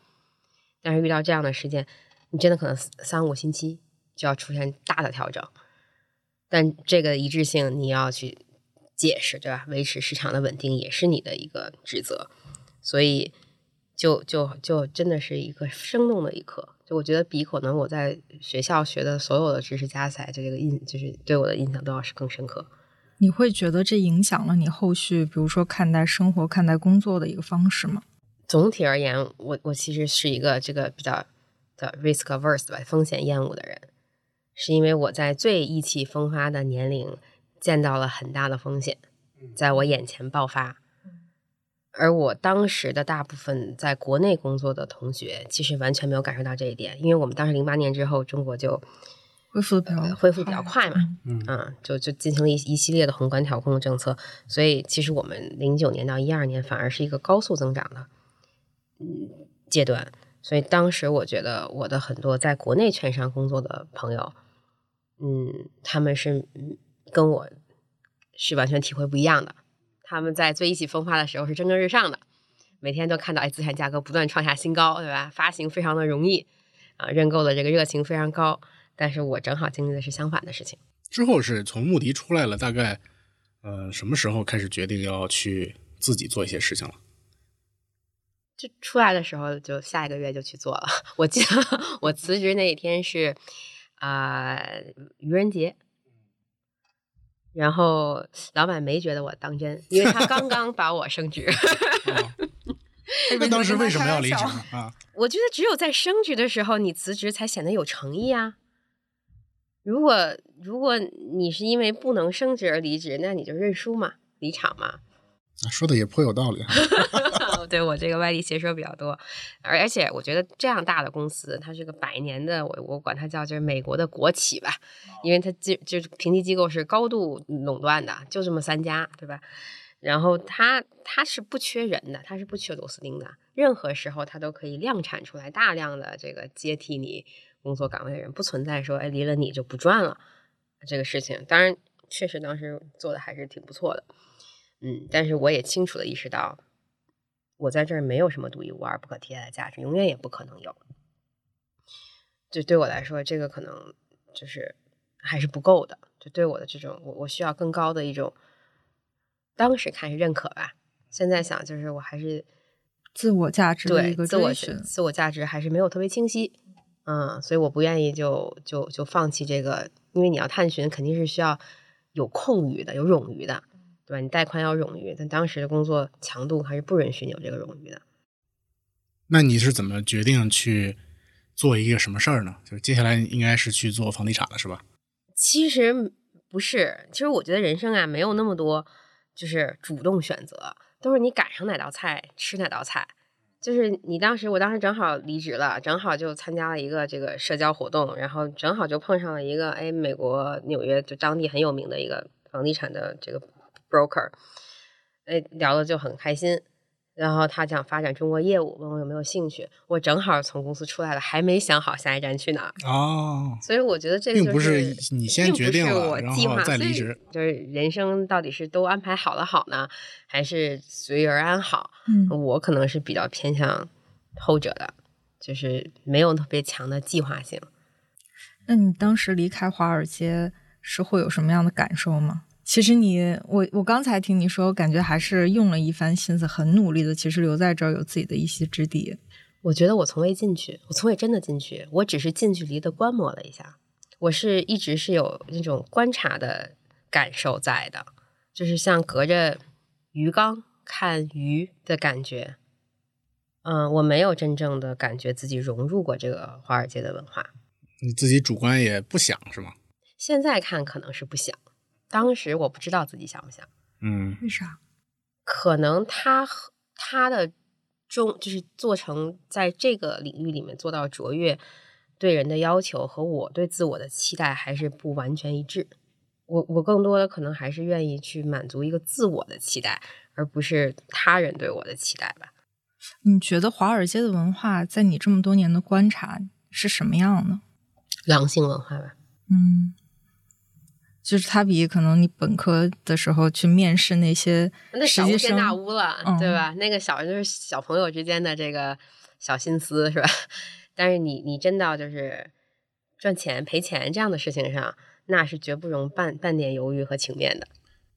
但是遇到这样的事件，你真的可能三五星期就要出现大的调整。但这个一致性你要去解释，对吧？维持市场的稳定也是你的一个职责。所以就就就真的是一个生动的一课。就我觉得比可能我在学校学的所有的知识加起来，就这个印就是对我的印象都要是更深刻。你会觉得这影响了你后续，比如说看待生活、看待工作的一个方式吗？总体而言，我我其实是一个这个比较的 risk averse 吧，风险厌恶的人，是因为我在最意气风发的年龄见到了很大的风险在我眼前爆发，而我当时的大部分在国内工作的同学，其实完全没有感受到这一点，因为我们当时零八年之后，中国就恢复的比较呃恢复比较快嘛，嗯。嗯，就就进行了一一系列的宏观调控的政策，所以其实我们零九年到一二年反而是一个高速增长的嗯阶段，所以当时我觉得我的很多在国内券商工作的朋友，嗯，他们是嗯跟我是完全体会不一样的，他们在最意气风发的时候是蒸蒸日上的，每天都看到哎资产价格不断创下新高，对吧？发行非常的容易啊，认购的这个热情非常高。但是我正好经历的是相反的事情。之后是从穆迪出来了，大概呃什么时候开始决定要去自己做一些事情了？就出来的时候，就下一个月就去做了。我记得 我辞职那一天是啊、愚人节，然后老板没觉得我当真，因为他 刚刚把我升职。啊那当时为什么要离职呢？啊，我觉得只有在升职的时候，你辞职才显得有诚意啊。如果如果你是因为不能升职而离职，那你就认输嘛，离场嘛。说的也颇有道理。啊对我这个外地学说比较多，而而且我觉得这样大的公司，它是个百年的，我我管它叫就是美国的国企吧，因为它就就是评级机构是高度垄断的，就这么三家，对吧？然后它它是不缺人的，它是不缺螺丝钉的，任何时候它都可以量产出来大量的这个接替你工作岗位的人，不存在说哎离了你就不赚了这个事情。当然，确实当时做的还是挺不错的，嗯，但是我也清楚的意识到。我在这儿没有什么独一无二、不可替代的价值，永远也不可能有。就对我来说，这个可能就是还是不够的。就对我的这种，我我需要更高的一种，当时看是认可吧，现在想就是我还是自我价值的对一个自我寻。自我价值还是没有特别清晰。嗯，所以我不愿意就就就放弃这个，因为你要探寻，肯定是需要有空余的、有冗余的。对吧？你带宽要冗余，但当时的工作强度还是不允许你有这个冗余的。那你是怎么决定去做一个什么事儿呢？就是接下来应该是去做房地产了，是吧？其实不是，其实我觉得人生啊，没有那么多就是主动选择，都是你赶上哪道菜吃哪道菜。就是你当时，我当时正好离职了，正好就参加了一个这个社交活动，然后正好就碰上了一个哎，美国纽约就当地很有名的一个房地产的这个 broker，哎，聊的就很开心。然后他想发展中国业务，问我有没有兴趣。我正好从公司出来了，还没想好下一站去哪儿。哦，所以我觉得这个并不是你先决定了，然后再离职。就是人生到底是都安排好了好呢，还是随遇而安好？嗯，我可能是比较偏向后者的，就是没有特别强的计划性。那你当时离开华尔街是会有什么样的感受吗？其实你，我我刚才听你说，我感觉还是用了一番心思，很努力的。其实留在这儿有自己的一席之地。我觉得我从未进去，我从未真的进去，我只是近距离的观摩了一下。我是一直是有那种观察的感受在的，就是像隔着鱼缸看鱼的感觉。嗯，我没有真正的感觉自己融入过这个华尔街的文化。你自己主观也不想是吗？现在看可能是不想。当时我不知道自己想不想，嗯，为啥？可能他和他的中就是做成在这个领域里面做到卓越，对人的要求和我对自我的期待还是不完全一致。我我更多的可能还是愿意去满足一个自我的期待，而不是他人对我的期待吧。你觉得华尔街的文化在你这么多年的观察是什么样呢？狼性文化吧。嗯。就是它比可能你本科的时候去面试那些那小巫见大巫了，对吧？那个小就是小朋友之间的这个小心思是吧？但是你你真到就是赚钱赔钱这样的事情上，那是绝不容半半点犹豫和情面的。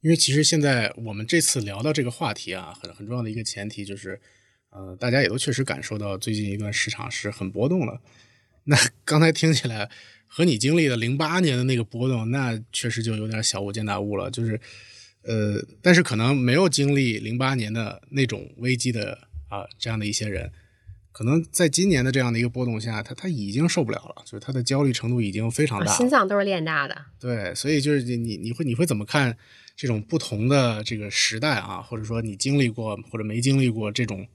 因为其实现在我们这次聊到这个话题啊，很很重要的一个前提就是，呃，大家也都确实感受到最近一段市场是很波动了。那刚才听起来。和你经历的零八年的那个波动，那确实就有点小巫见大巫了。就是，呃，但是可能没有经历零八年的那种危机的啊，这样的一些人，可能在今年的这样的一个波动下，他他已经受不了了，就是他的焦虑程度已经非常大，心脏都是练大的。对，所以就是你你会你会怎么看这种不同的这个时代啊，或者说你经历过或者没经历过这种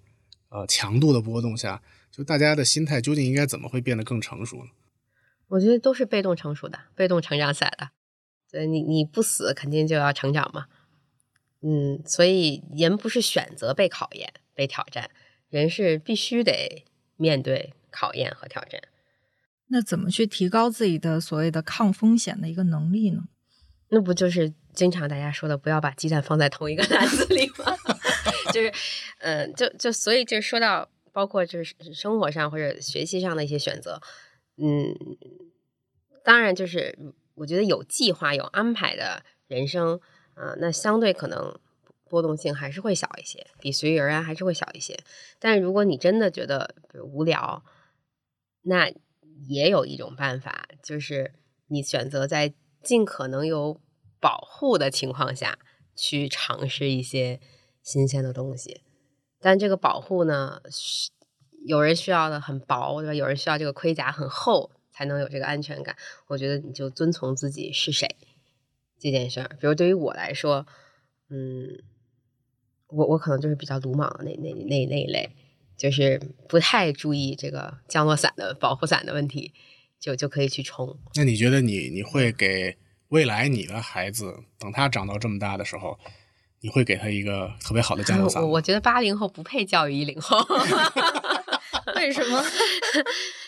呃强度的波动下，就大家的心态究竟应该怎么会变得更成熟呢？我觉得都是被动成熟的，被动成长起来的。对你，你不死肯定就要成长嘛。嗯，所以人不是选择被考验、被挑战，人是必须得面对考验和挑战。那怎么去提高自己的所谓的抗风险的一个能力呢？那不就是经常大家说的，不要把鸡蛋放在同一个篮子里吗？就是，嗯，就就所以就说到包括就是生活上或者学习上的一些选择。嗯，当然，就是我觉得有计划、有安排的人生，啊，那相对可能波动性还是会小一些，比随遇而安还是会小一些。但如果你真的觉得无聊，那也有一种办法，就是你选择在尽可能有保护的情况下去尝试一些新鲜的东西。但这个保护呢？有人需要的很薄，对吧？有人需要这个盔甲很厚，才能有这个安全感。我觉得你就遵从自己是谁这件事儿。比如对于我来说，嗯，我我可能就是比较鲁莽的那那那那一类，就是不太注意这个降落伞的保护伞的问题，就就可以去冲。那你觉得你你会给未来你的孩子，等他长到这么大的时候，你会给他一个特别好的降落 伞？我我觉得八零后不配教育一零后。为什么？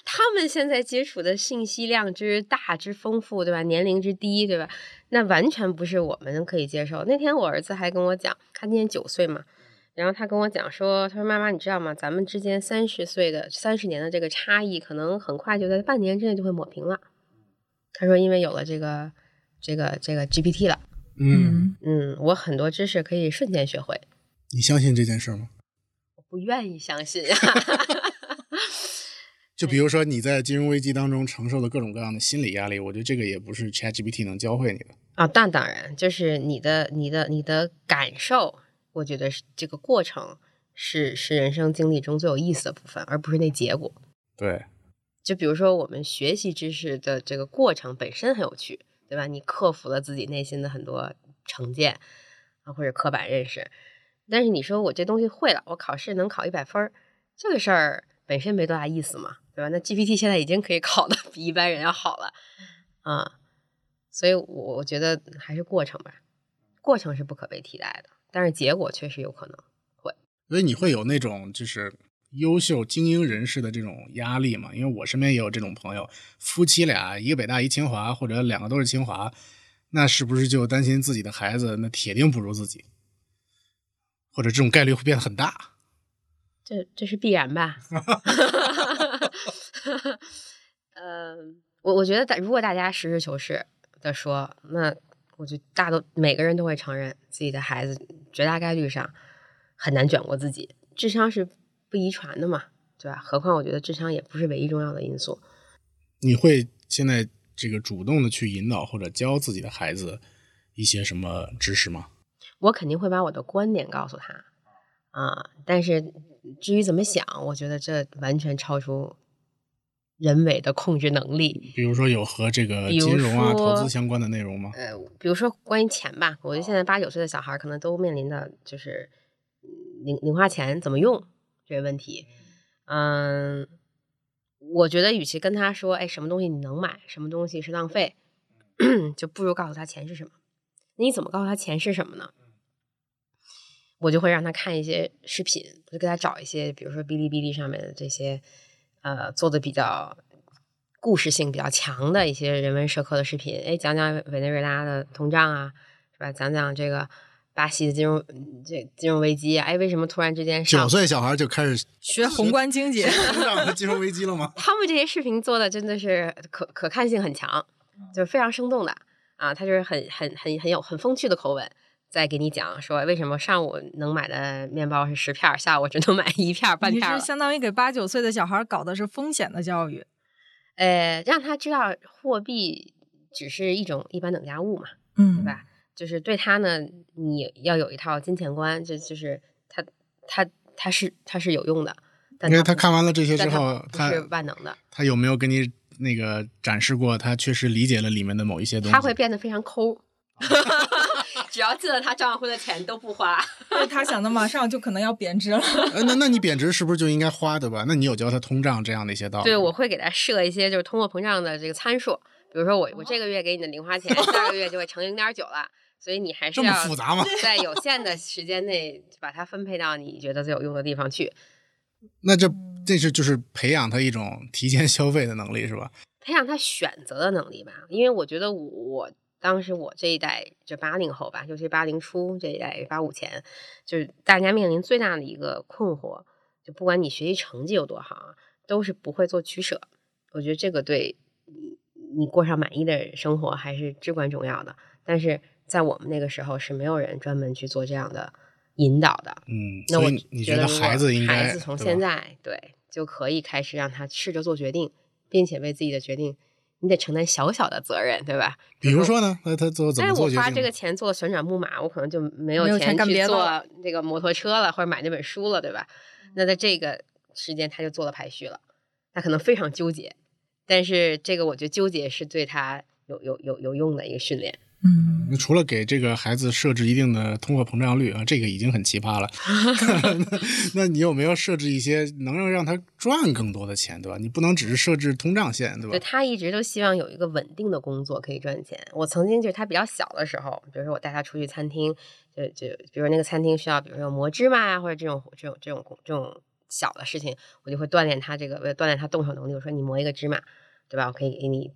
他们现在接触的信息量之大之丰富，对吧？年龄之低，对吧？那完全不是我们可以接受。那天我儿子还跟我讲，他今年九岁嘛，然后他跟我讲说，他说妈妈，你知道吗？咱们之间三十岁的三十年的这个差异，可能很快就在半年之内就会抹平了。他说，因为有了这个这个这个 GPT 了。嗯嗯，我很多知识可以瞬间学会。你相信这件事吗？我不愿意相信。就比如说你在金融危机当中承受的各种各样的心理压力，我觉得这个也不是 ChatGPT 能教会你的啊。那当然，就是你的、你的、你的感受，我觉得是这个过程是是人生经历中最有意思的部分，而不是那结果。对，就比如说我们学习知识的这个过程本身很有趣，对吧？你克服了自己内心的很多成见啊，或者刻板认识。但是你说我这东西会了，我考试能考一百分儿，这个事儿本身没多大意思嘛，对吧？那 GPT 现在已经可以考的 比一般人要好了啊，所以我我觉得还是过程吧，过程是不可被替代的，但是结果确实有可能会。所以你会有那种就是优秀精英人士的这种压力嘛？因为我身边也有这种朋友，夫妻俩一个北大一清华，或者两个都是清华，那是不是就担心自己的孩子那铁定不如自己？或者这种概率会变得很大，这这是必然吧？呃，我我觉得大如果大家实事求是的说，那我就大都每个人都会承认自己的孩子绝大概率上很难卷过自己，智商是不遗传的嘛，对吧？何况我觉得智商也不是唯一重要的因素。你会现在这个主动的去引导或者教自己的孩子一些什么知识吗？我肯定会把我的观点告诉他，啊，但是至于怎么想，我觉得这完全超出人为的控制能力。比如说有和这个金融啊、投资相关的内容吗？呃，比如说关于钱吧，我觉得现在八九岁的小孩可能都面临的就是零零花钱怎么用这个问题。嗯，我觉得与其跟他说，哎，什么东西你能买，什么东西是浪费，就不如告诉他钱是什么。你怎么告诉他钱是什么呢？我就会让他看一些视频，我就给他找一些，比如说哔哩哔哩上面的这些，呃，做的比较故事性比较强的一些人文社科的视频，哎，讲讲委内瑞拉的通胀啊，是吧？讲讲这个巴西的金融这金融危机，哎，为什么突然之间九岁小孩就开始 学宏观经济、金融危机了吗？他们这些视频做的真的是可可看性很强，就是非常生动的啊，他就是很很很很有很风趣的口吻。再给你讲说为什么上午能买的面包是十片，下午只能买一片半片你是相当于给八九岁的小孩搞的是风险的教育，呃，让他知道货币只是一种一般等价物嘛，嗯，对吧？就是对他呢，你要有一套金钱观，这就是他他他是他是有用的。因为他看完了这些之后，他是万能的。他有没有给你那个展示过？他确实理解了里面的某一些东西。他会变得非常抠。只要进了他账户的钱都不花，他想的马上就可能要贬值了。那那你贬值是不是就应该花对吧？那你有教他通胀这样的一些道理？对，我会给他设一些就是通货膨胀的这个参数，比如说我我这个月给你的零花钱，下个月就会乘零点九了，所以你还是要复杂吗？在有限的时间内把它分配到你觉得最有用的地方去。那这这是就是培养他一种提前消费的能力是吧？培养他选择的能力吧，因为我觉得我。当时我这一代就八零后吧，尤其八零初这一代八五前，就是大家面临最大的一个困惑，就不管你学习成绩有多好啊，都是不会做取舍。我觉得这个对你你过上满意的生活还是至关重要的。但是在我们那个时候是没有人专门去做这样的引导的。嗯，那我你觉得孩子应该孩子从现在对就可以开始让他试着做决定，并且为自己的决定。你得承担小小的责任，对吧？比如说呢，那他做怎么做我花这个钱做旋转木马，我可能就没有钱去做那个摩托车了，或者买那本书了，对吧？那在这个时间，他就做了排序了，他可能非常纠结，但是这个我觉得纠结是对他有有有有用的一个训练。嗯，那除了给这个孩子设置一定的通货膨胀率啊，这个已经很奇葩了。那你有没有设置一些能让让他赚更多的钱，对吧？你不能只是设置通胀线，对吧？对他一直都希望有一个稳定的工作可以赚钱。我曾经就是他比较小的时候，比如说我带他出去餐厅，就就比如那个餐厅需要，比如说磨芝麻啊，或者这种这种这种这种小的事情，我就会锻炼他这个，为了锻炼他动手能力，我说你磨一个芝麻。对吧？我可以给你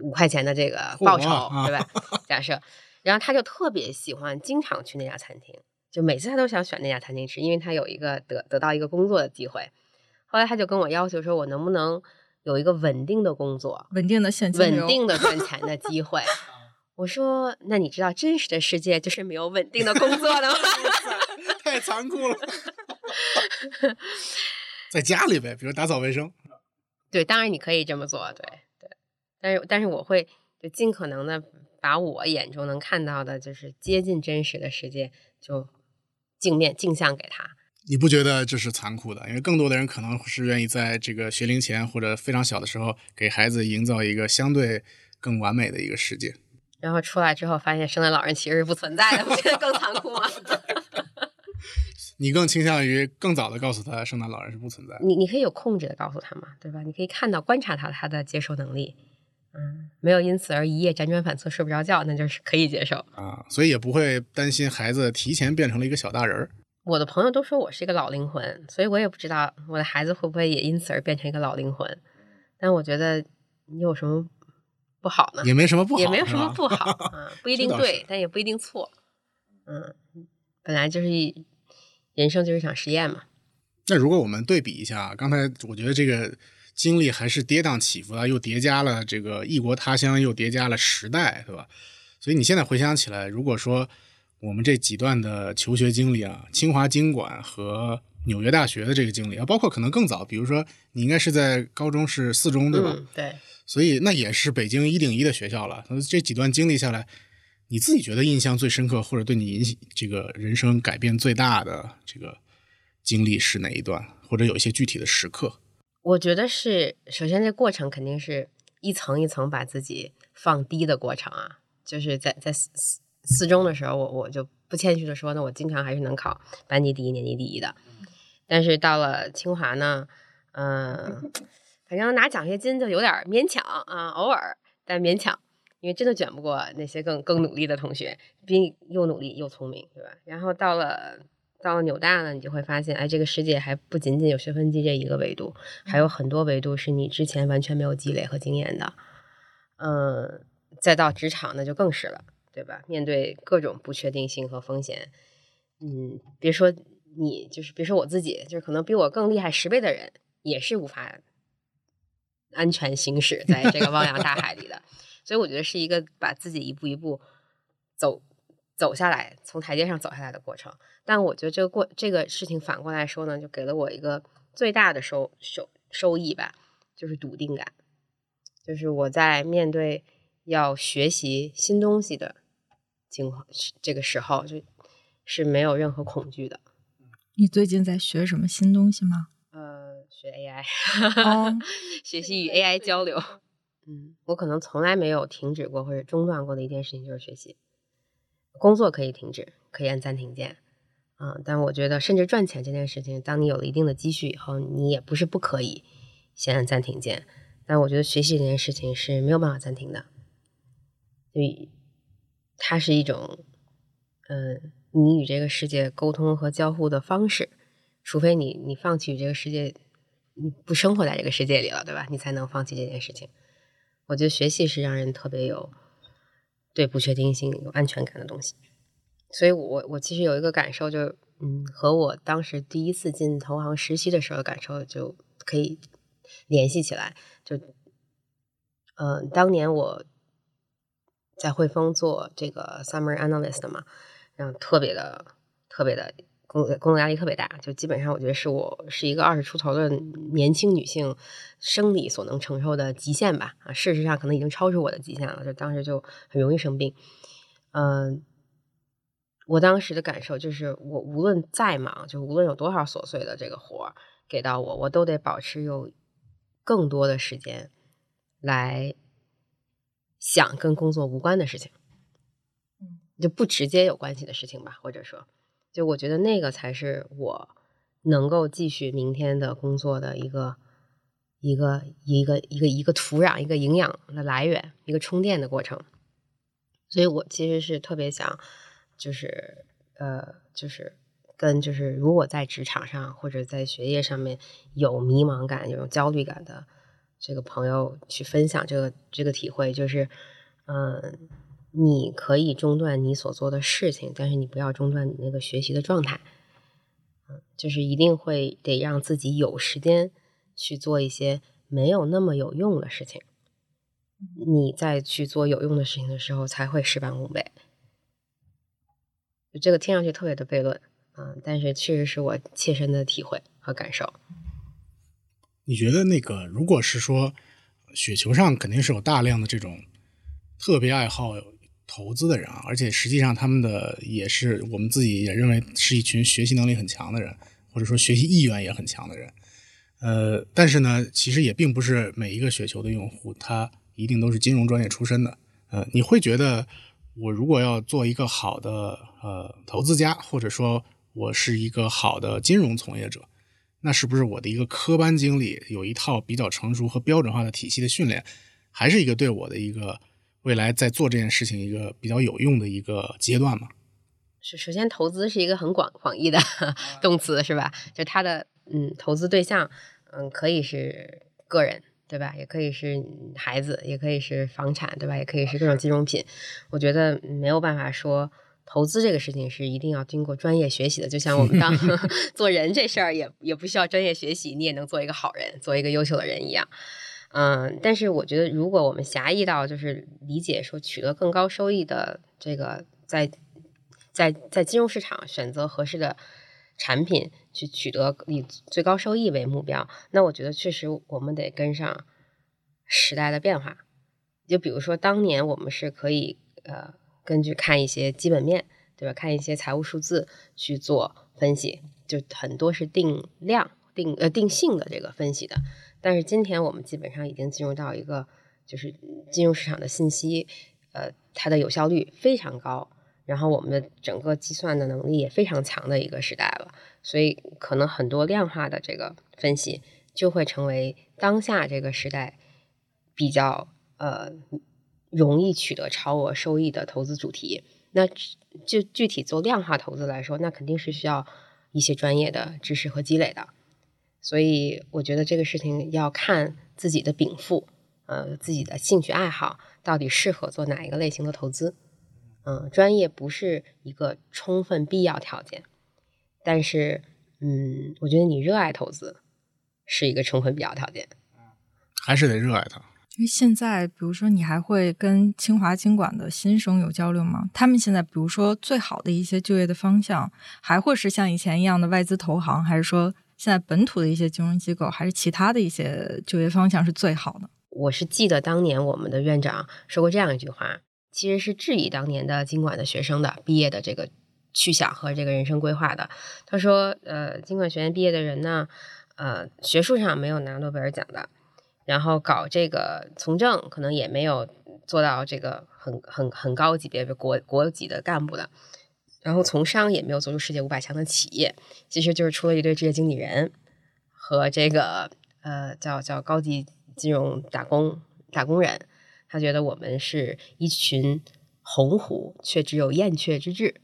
五块钱的这个报酬，对吧？假设，然后他就特别喜欢经常去那家餐厅，就每次他都想选那家餐厅吃，因为他有一个得得到一个工作的机会。后来他就跟我要求说，我能不能有一个稳定的工作，稳定的现金稳定的赚钱的 机会？我说，那你知道真实的世界就是没有稳定的工作的吗？太残酷了，在家里呗，比如打扫卫生。对，当然你可以这么做，对对，但是但是我会就尽可能的把我眼中能看到的，就是接近真实的世界，就镜面镜像给他。你不觉得这是残酷的？因为更多的人可能是愿意在这个学龄前或者非常小的时候，给孩子营造一个相对更完美的一个世界。然后出来之后，发现圣诞老人其实是不存在的，不觉得更残酷吗？你更倾向于更早的告诉他，圣诞老人是不存在的。你你可以有控制的告诉他嘛，对吧？你可以看到、观察他他的接受能力，嗯，没有因此而一夜辗转反侧睡不着觉，那就是可以接受。啊，所以也不会担心孩子提前变成了一个小大人儿。我的朋友都说我是一个老灵魂，所以我也不知道我的孩子会不会也因此而变成一个老灵魂。但我觉得你有什么不好呢？也没什么不好，也没有什么不好啊，不一定对，但也不一定错。嗯，本来就是一人生就是一场实验嘛。那如果我们对比一下，刚才我觉得这个经历还是跌宕起伏的，又叠加了这个异国他乡，又叠加了时代，对吧？所以你现在回想起来，如果说我们这几段的求学经历啊，清华经管和纽约大学的这个经历啊，包括可能更早，比如说你应该是在高中是四中，对吧？嗯，对。所以那也是北京一顶一的学校了。这几段经历下来，你自己觉得印象最深刻，或者对你影响这个人生改变最大的这个经历是哪一段，或者有一些具体的时刻？我觉得是，首先这过程肯定是一层一层把自己放低的过程啊。就是在在四四四中的时候，我我就不谦虚的说呢，我经常还是能考班级第一、年级第一的。但是到了清华呢，嗯、反正拿奖学金就有点勉强啊，偶尔但勉强，因为真的卷不过那些更更努力的同学，比你又努力又聪明，对吧？然后到了到了纽大呢，你就会发现，哎，这个世界还不仅仅有学分机这一个维度，还有很多维度是你之前完全没有积累和经验的。嗯，再到职场那就更是了，对吧？面对各种不确定性和风险，嗯，别说你，就是别说我自己，就是可能比我更厉害十倍的人，也是无法安全行驶在这个汪洋大海里的。所以我觉得是一个把自己一步一步走走下来，从台阶上走下来的过程。但我觉得这个过这个事情反过来说呢，就给了我一个最大的收收收益吧，就是笃定感。就是我在面对要学习新东西的情况这个时候，就是没有任何恐惧的。你最近在学什么新东西吗？呃，学 AI，、哦 学习与 AI 交流。嗯，我可能从来没有停止过或者中断过的一件事情就是学习。工作可以停止，可以按暂停键，嗯，但我觉得甚至赚钱这件事情，当你有了一定的积蓄以后，你也不是不可以先按暂停键。但我觉得学习这件事情是没有办法暂停的，所以它是一种，嗯，你与这个世界沟通和交互的方式。除非你你放弃这个世界，你不生活在这个世界里了，对吧？你才能放弃这件事情。我觉得学习是让人特别有对不确定性有安全感的东西。所以我我其实有一个感受，就是嗯，和我当时第一次进投行实习的时候的感受就可以联系起来。就，呃，当年我在汇丰做这个 summer analyst 嘛，然后特别的特别的工作工作压力特别大，就基本上我觉得是我是一个二十出头的年轻女性生理所能承受的极限吧。啊，事实上可能已经超出我的极限了，就当时就很容易生病。嗯、我当时的感受就是，我无论再忙，就无论有多少琐碎的这个活儿给到我，我都得保持有更多的时间来想跟工作无关的事情，嗯，就不直接有关系的事情吧，或者说，就我觉得那个才是我能够继续明天的工作的一个一个一个一个一个土壤，一个营养的来源，一个充电的过程。所以我其实是特别想，就是呃，就是跟就是如果在职场上或者在学业上面有迷茫感、有焦虑感的这个朋友去分享这个这个体会，就是嗯、你可以中断你所做的事情，但是你不要中断你那个学习的状态。就是一定会得让自己有时间去做一些没有那么有用的事情。你再去做有用的事情的时候，才会事半功倍。这个听上去特别的悖论，嗯，但是确实是我切身的体会和感受。你觉得那个，如果是说雪球上肯定是有大量的这种特别爱好投资的人啊，而且实际上他们的也是我们自己也认为是一群学习能力很强的人，或者说学习意愿也很强的人。呃，但是呢，其实也并不是每一个雪球的用户他一定都是金融专业出身的。呃，你会觉得我如果要做一个好的呃投资家，或者说我是一个好的金融从业者，那是不是我的一个科班经历有一套比较成熟和标准化的体系的训练，还是一个对我的一个未来在做这件事情一个比较有用的一个阶段嘛？是首先，投资是一个很广广义的 动词，是吧？就它的嗯，投资对象。嗯，可以是个人，对吧？也可以是孩子，也可以是房产，对吧？也可以是各种金融品。我觉得没有办法说投资这个事情是一定要经过专业学习的。就像我们当 做人这事儿，也也不需要专业学习，你也能做一个好人，做一个优秀的人一样。嗯，但是我觉得，如果我们狭义到就是理解说取得更高收益的这个，在在在金融市场选择合适的。产品去取得以最高收益为目标，那我觉得确实我们得跟上时代的变化。就比如说，当年我们是可以呃根据看一些基本面，对吧？看一些财务数字去做分析，就很多是定量、定呃定性的这个分析的。但是今天我们基本上已经进入到一个就是金融市场的信息，呃，它的有效率非常高。然后我们的整个计算的能力也非常强的一个时代了，所以可能很多量化的这个分析就会成为当下这个时代比较呃容易取得超额收益的投资主题。那就具体做量化投资来说，那肯定是需要一些专业的知识和积累的。所以我觉得这个事情要看自己的禀赋，呃，自己的兴趣爱好到底适合做哪一个类型的投资。嗯，专业不是一个充分必要条件，但是，嗯，我觉得你热爱投资是一个充分必要条件。还是得热爱它。因为现在，比如说，你还会跟清华经管的新生有交流吗？他们现在，比如说，最好的一些就业的方向，还会是像以前一样的外资投行，还是说现在本土的一些金融机构，还是其他的一些就业方向是最好的？我是记得当年我们的院长说过这样一句话。其实是质疑当年的经管的学生的毕业的这个去向和这个人生规划的。他说：“呃，经管学院毕业的人呢，呃，学术上没有拿诺贝尔奖的，然后搞这个从政可能也没有做到这个很很很高级别的国国级的干部的，然后从商也没有做出世界五百强的企业，其实就是出了一堆职业经理人和这个呃叫叫高级金融打工打工人。”他觉得我们是一群鸿鹄，却只有燕雀之志。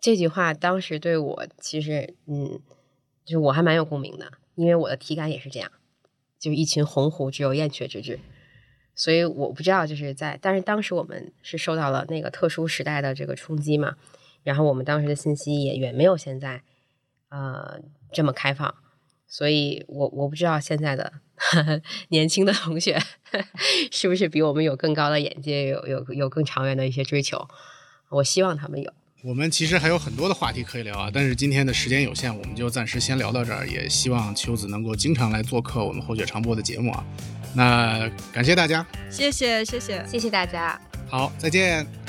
这句话当时对我其实，嗯，就是我还蛮有共鸣的，因为我的体感也是这样，就是一群鸿鹄，只有燕雀之志。所以我不知道，就是在，但是当时我们是受到了那个特殊时代的这个冲击嘛，然后我们当时的信息也远没有现在，呃，这么开放。所以，我我不知道现在的 年轻的同学是不是比我们有更高的眼界，有有有更长远的一些追求。我希望他们有。我们其实还有很多的话题可以聊啊，但是今天的时间有限，我们就暂时先聊到这儿。也希望秋子能够经常来做客我们后雪长播的节目啊。那感谢大家，谢谢谢谢。谢谢大家，好，再见。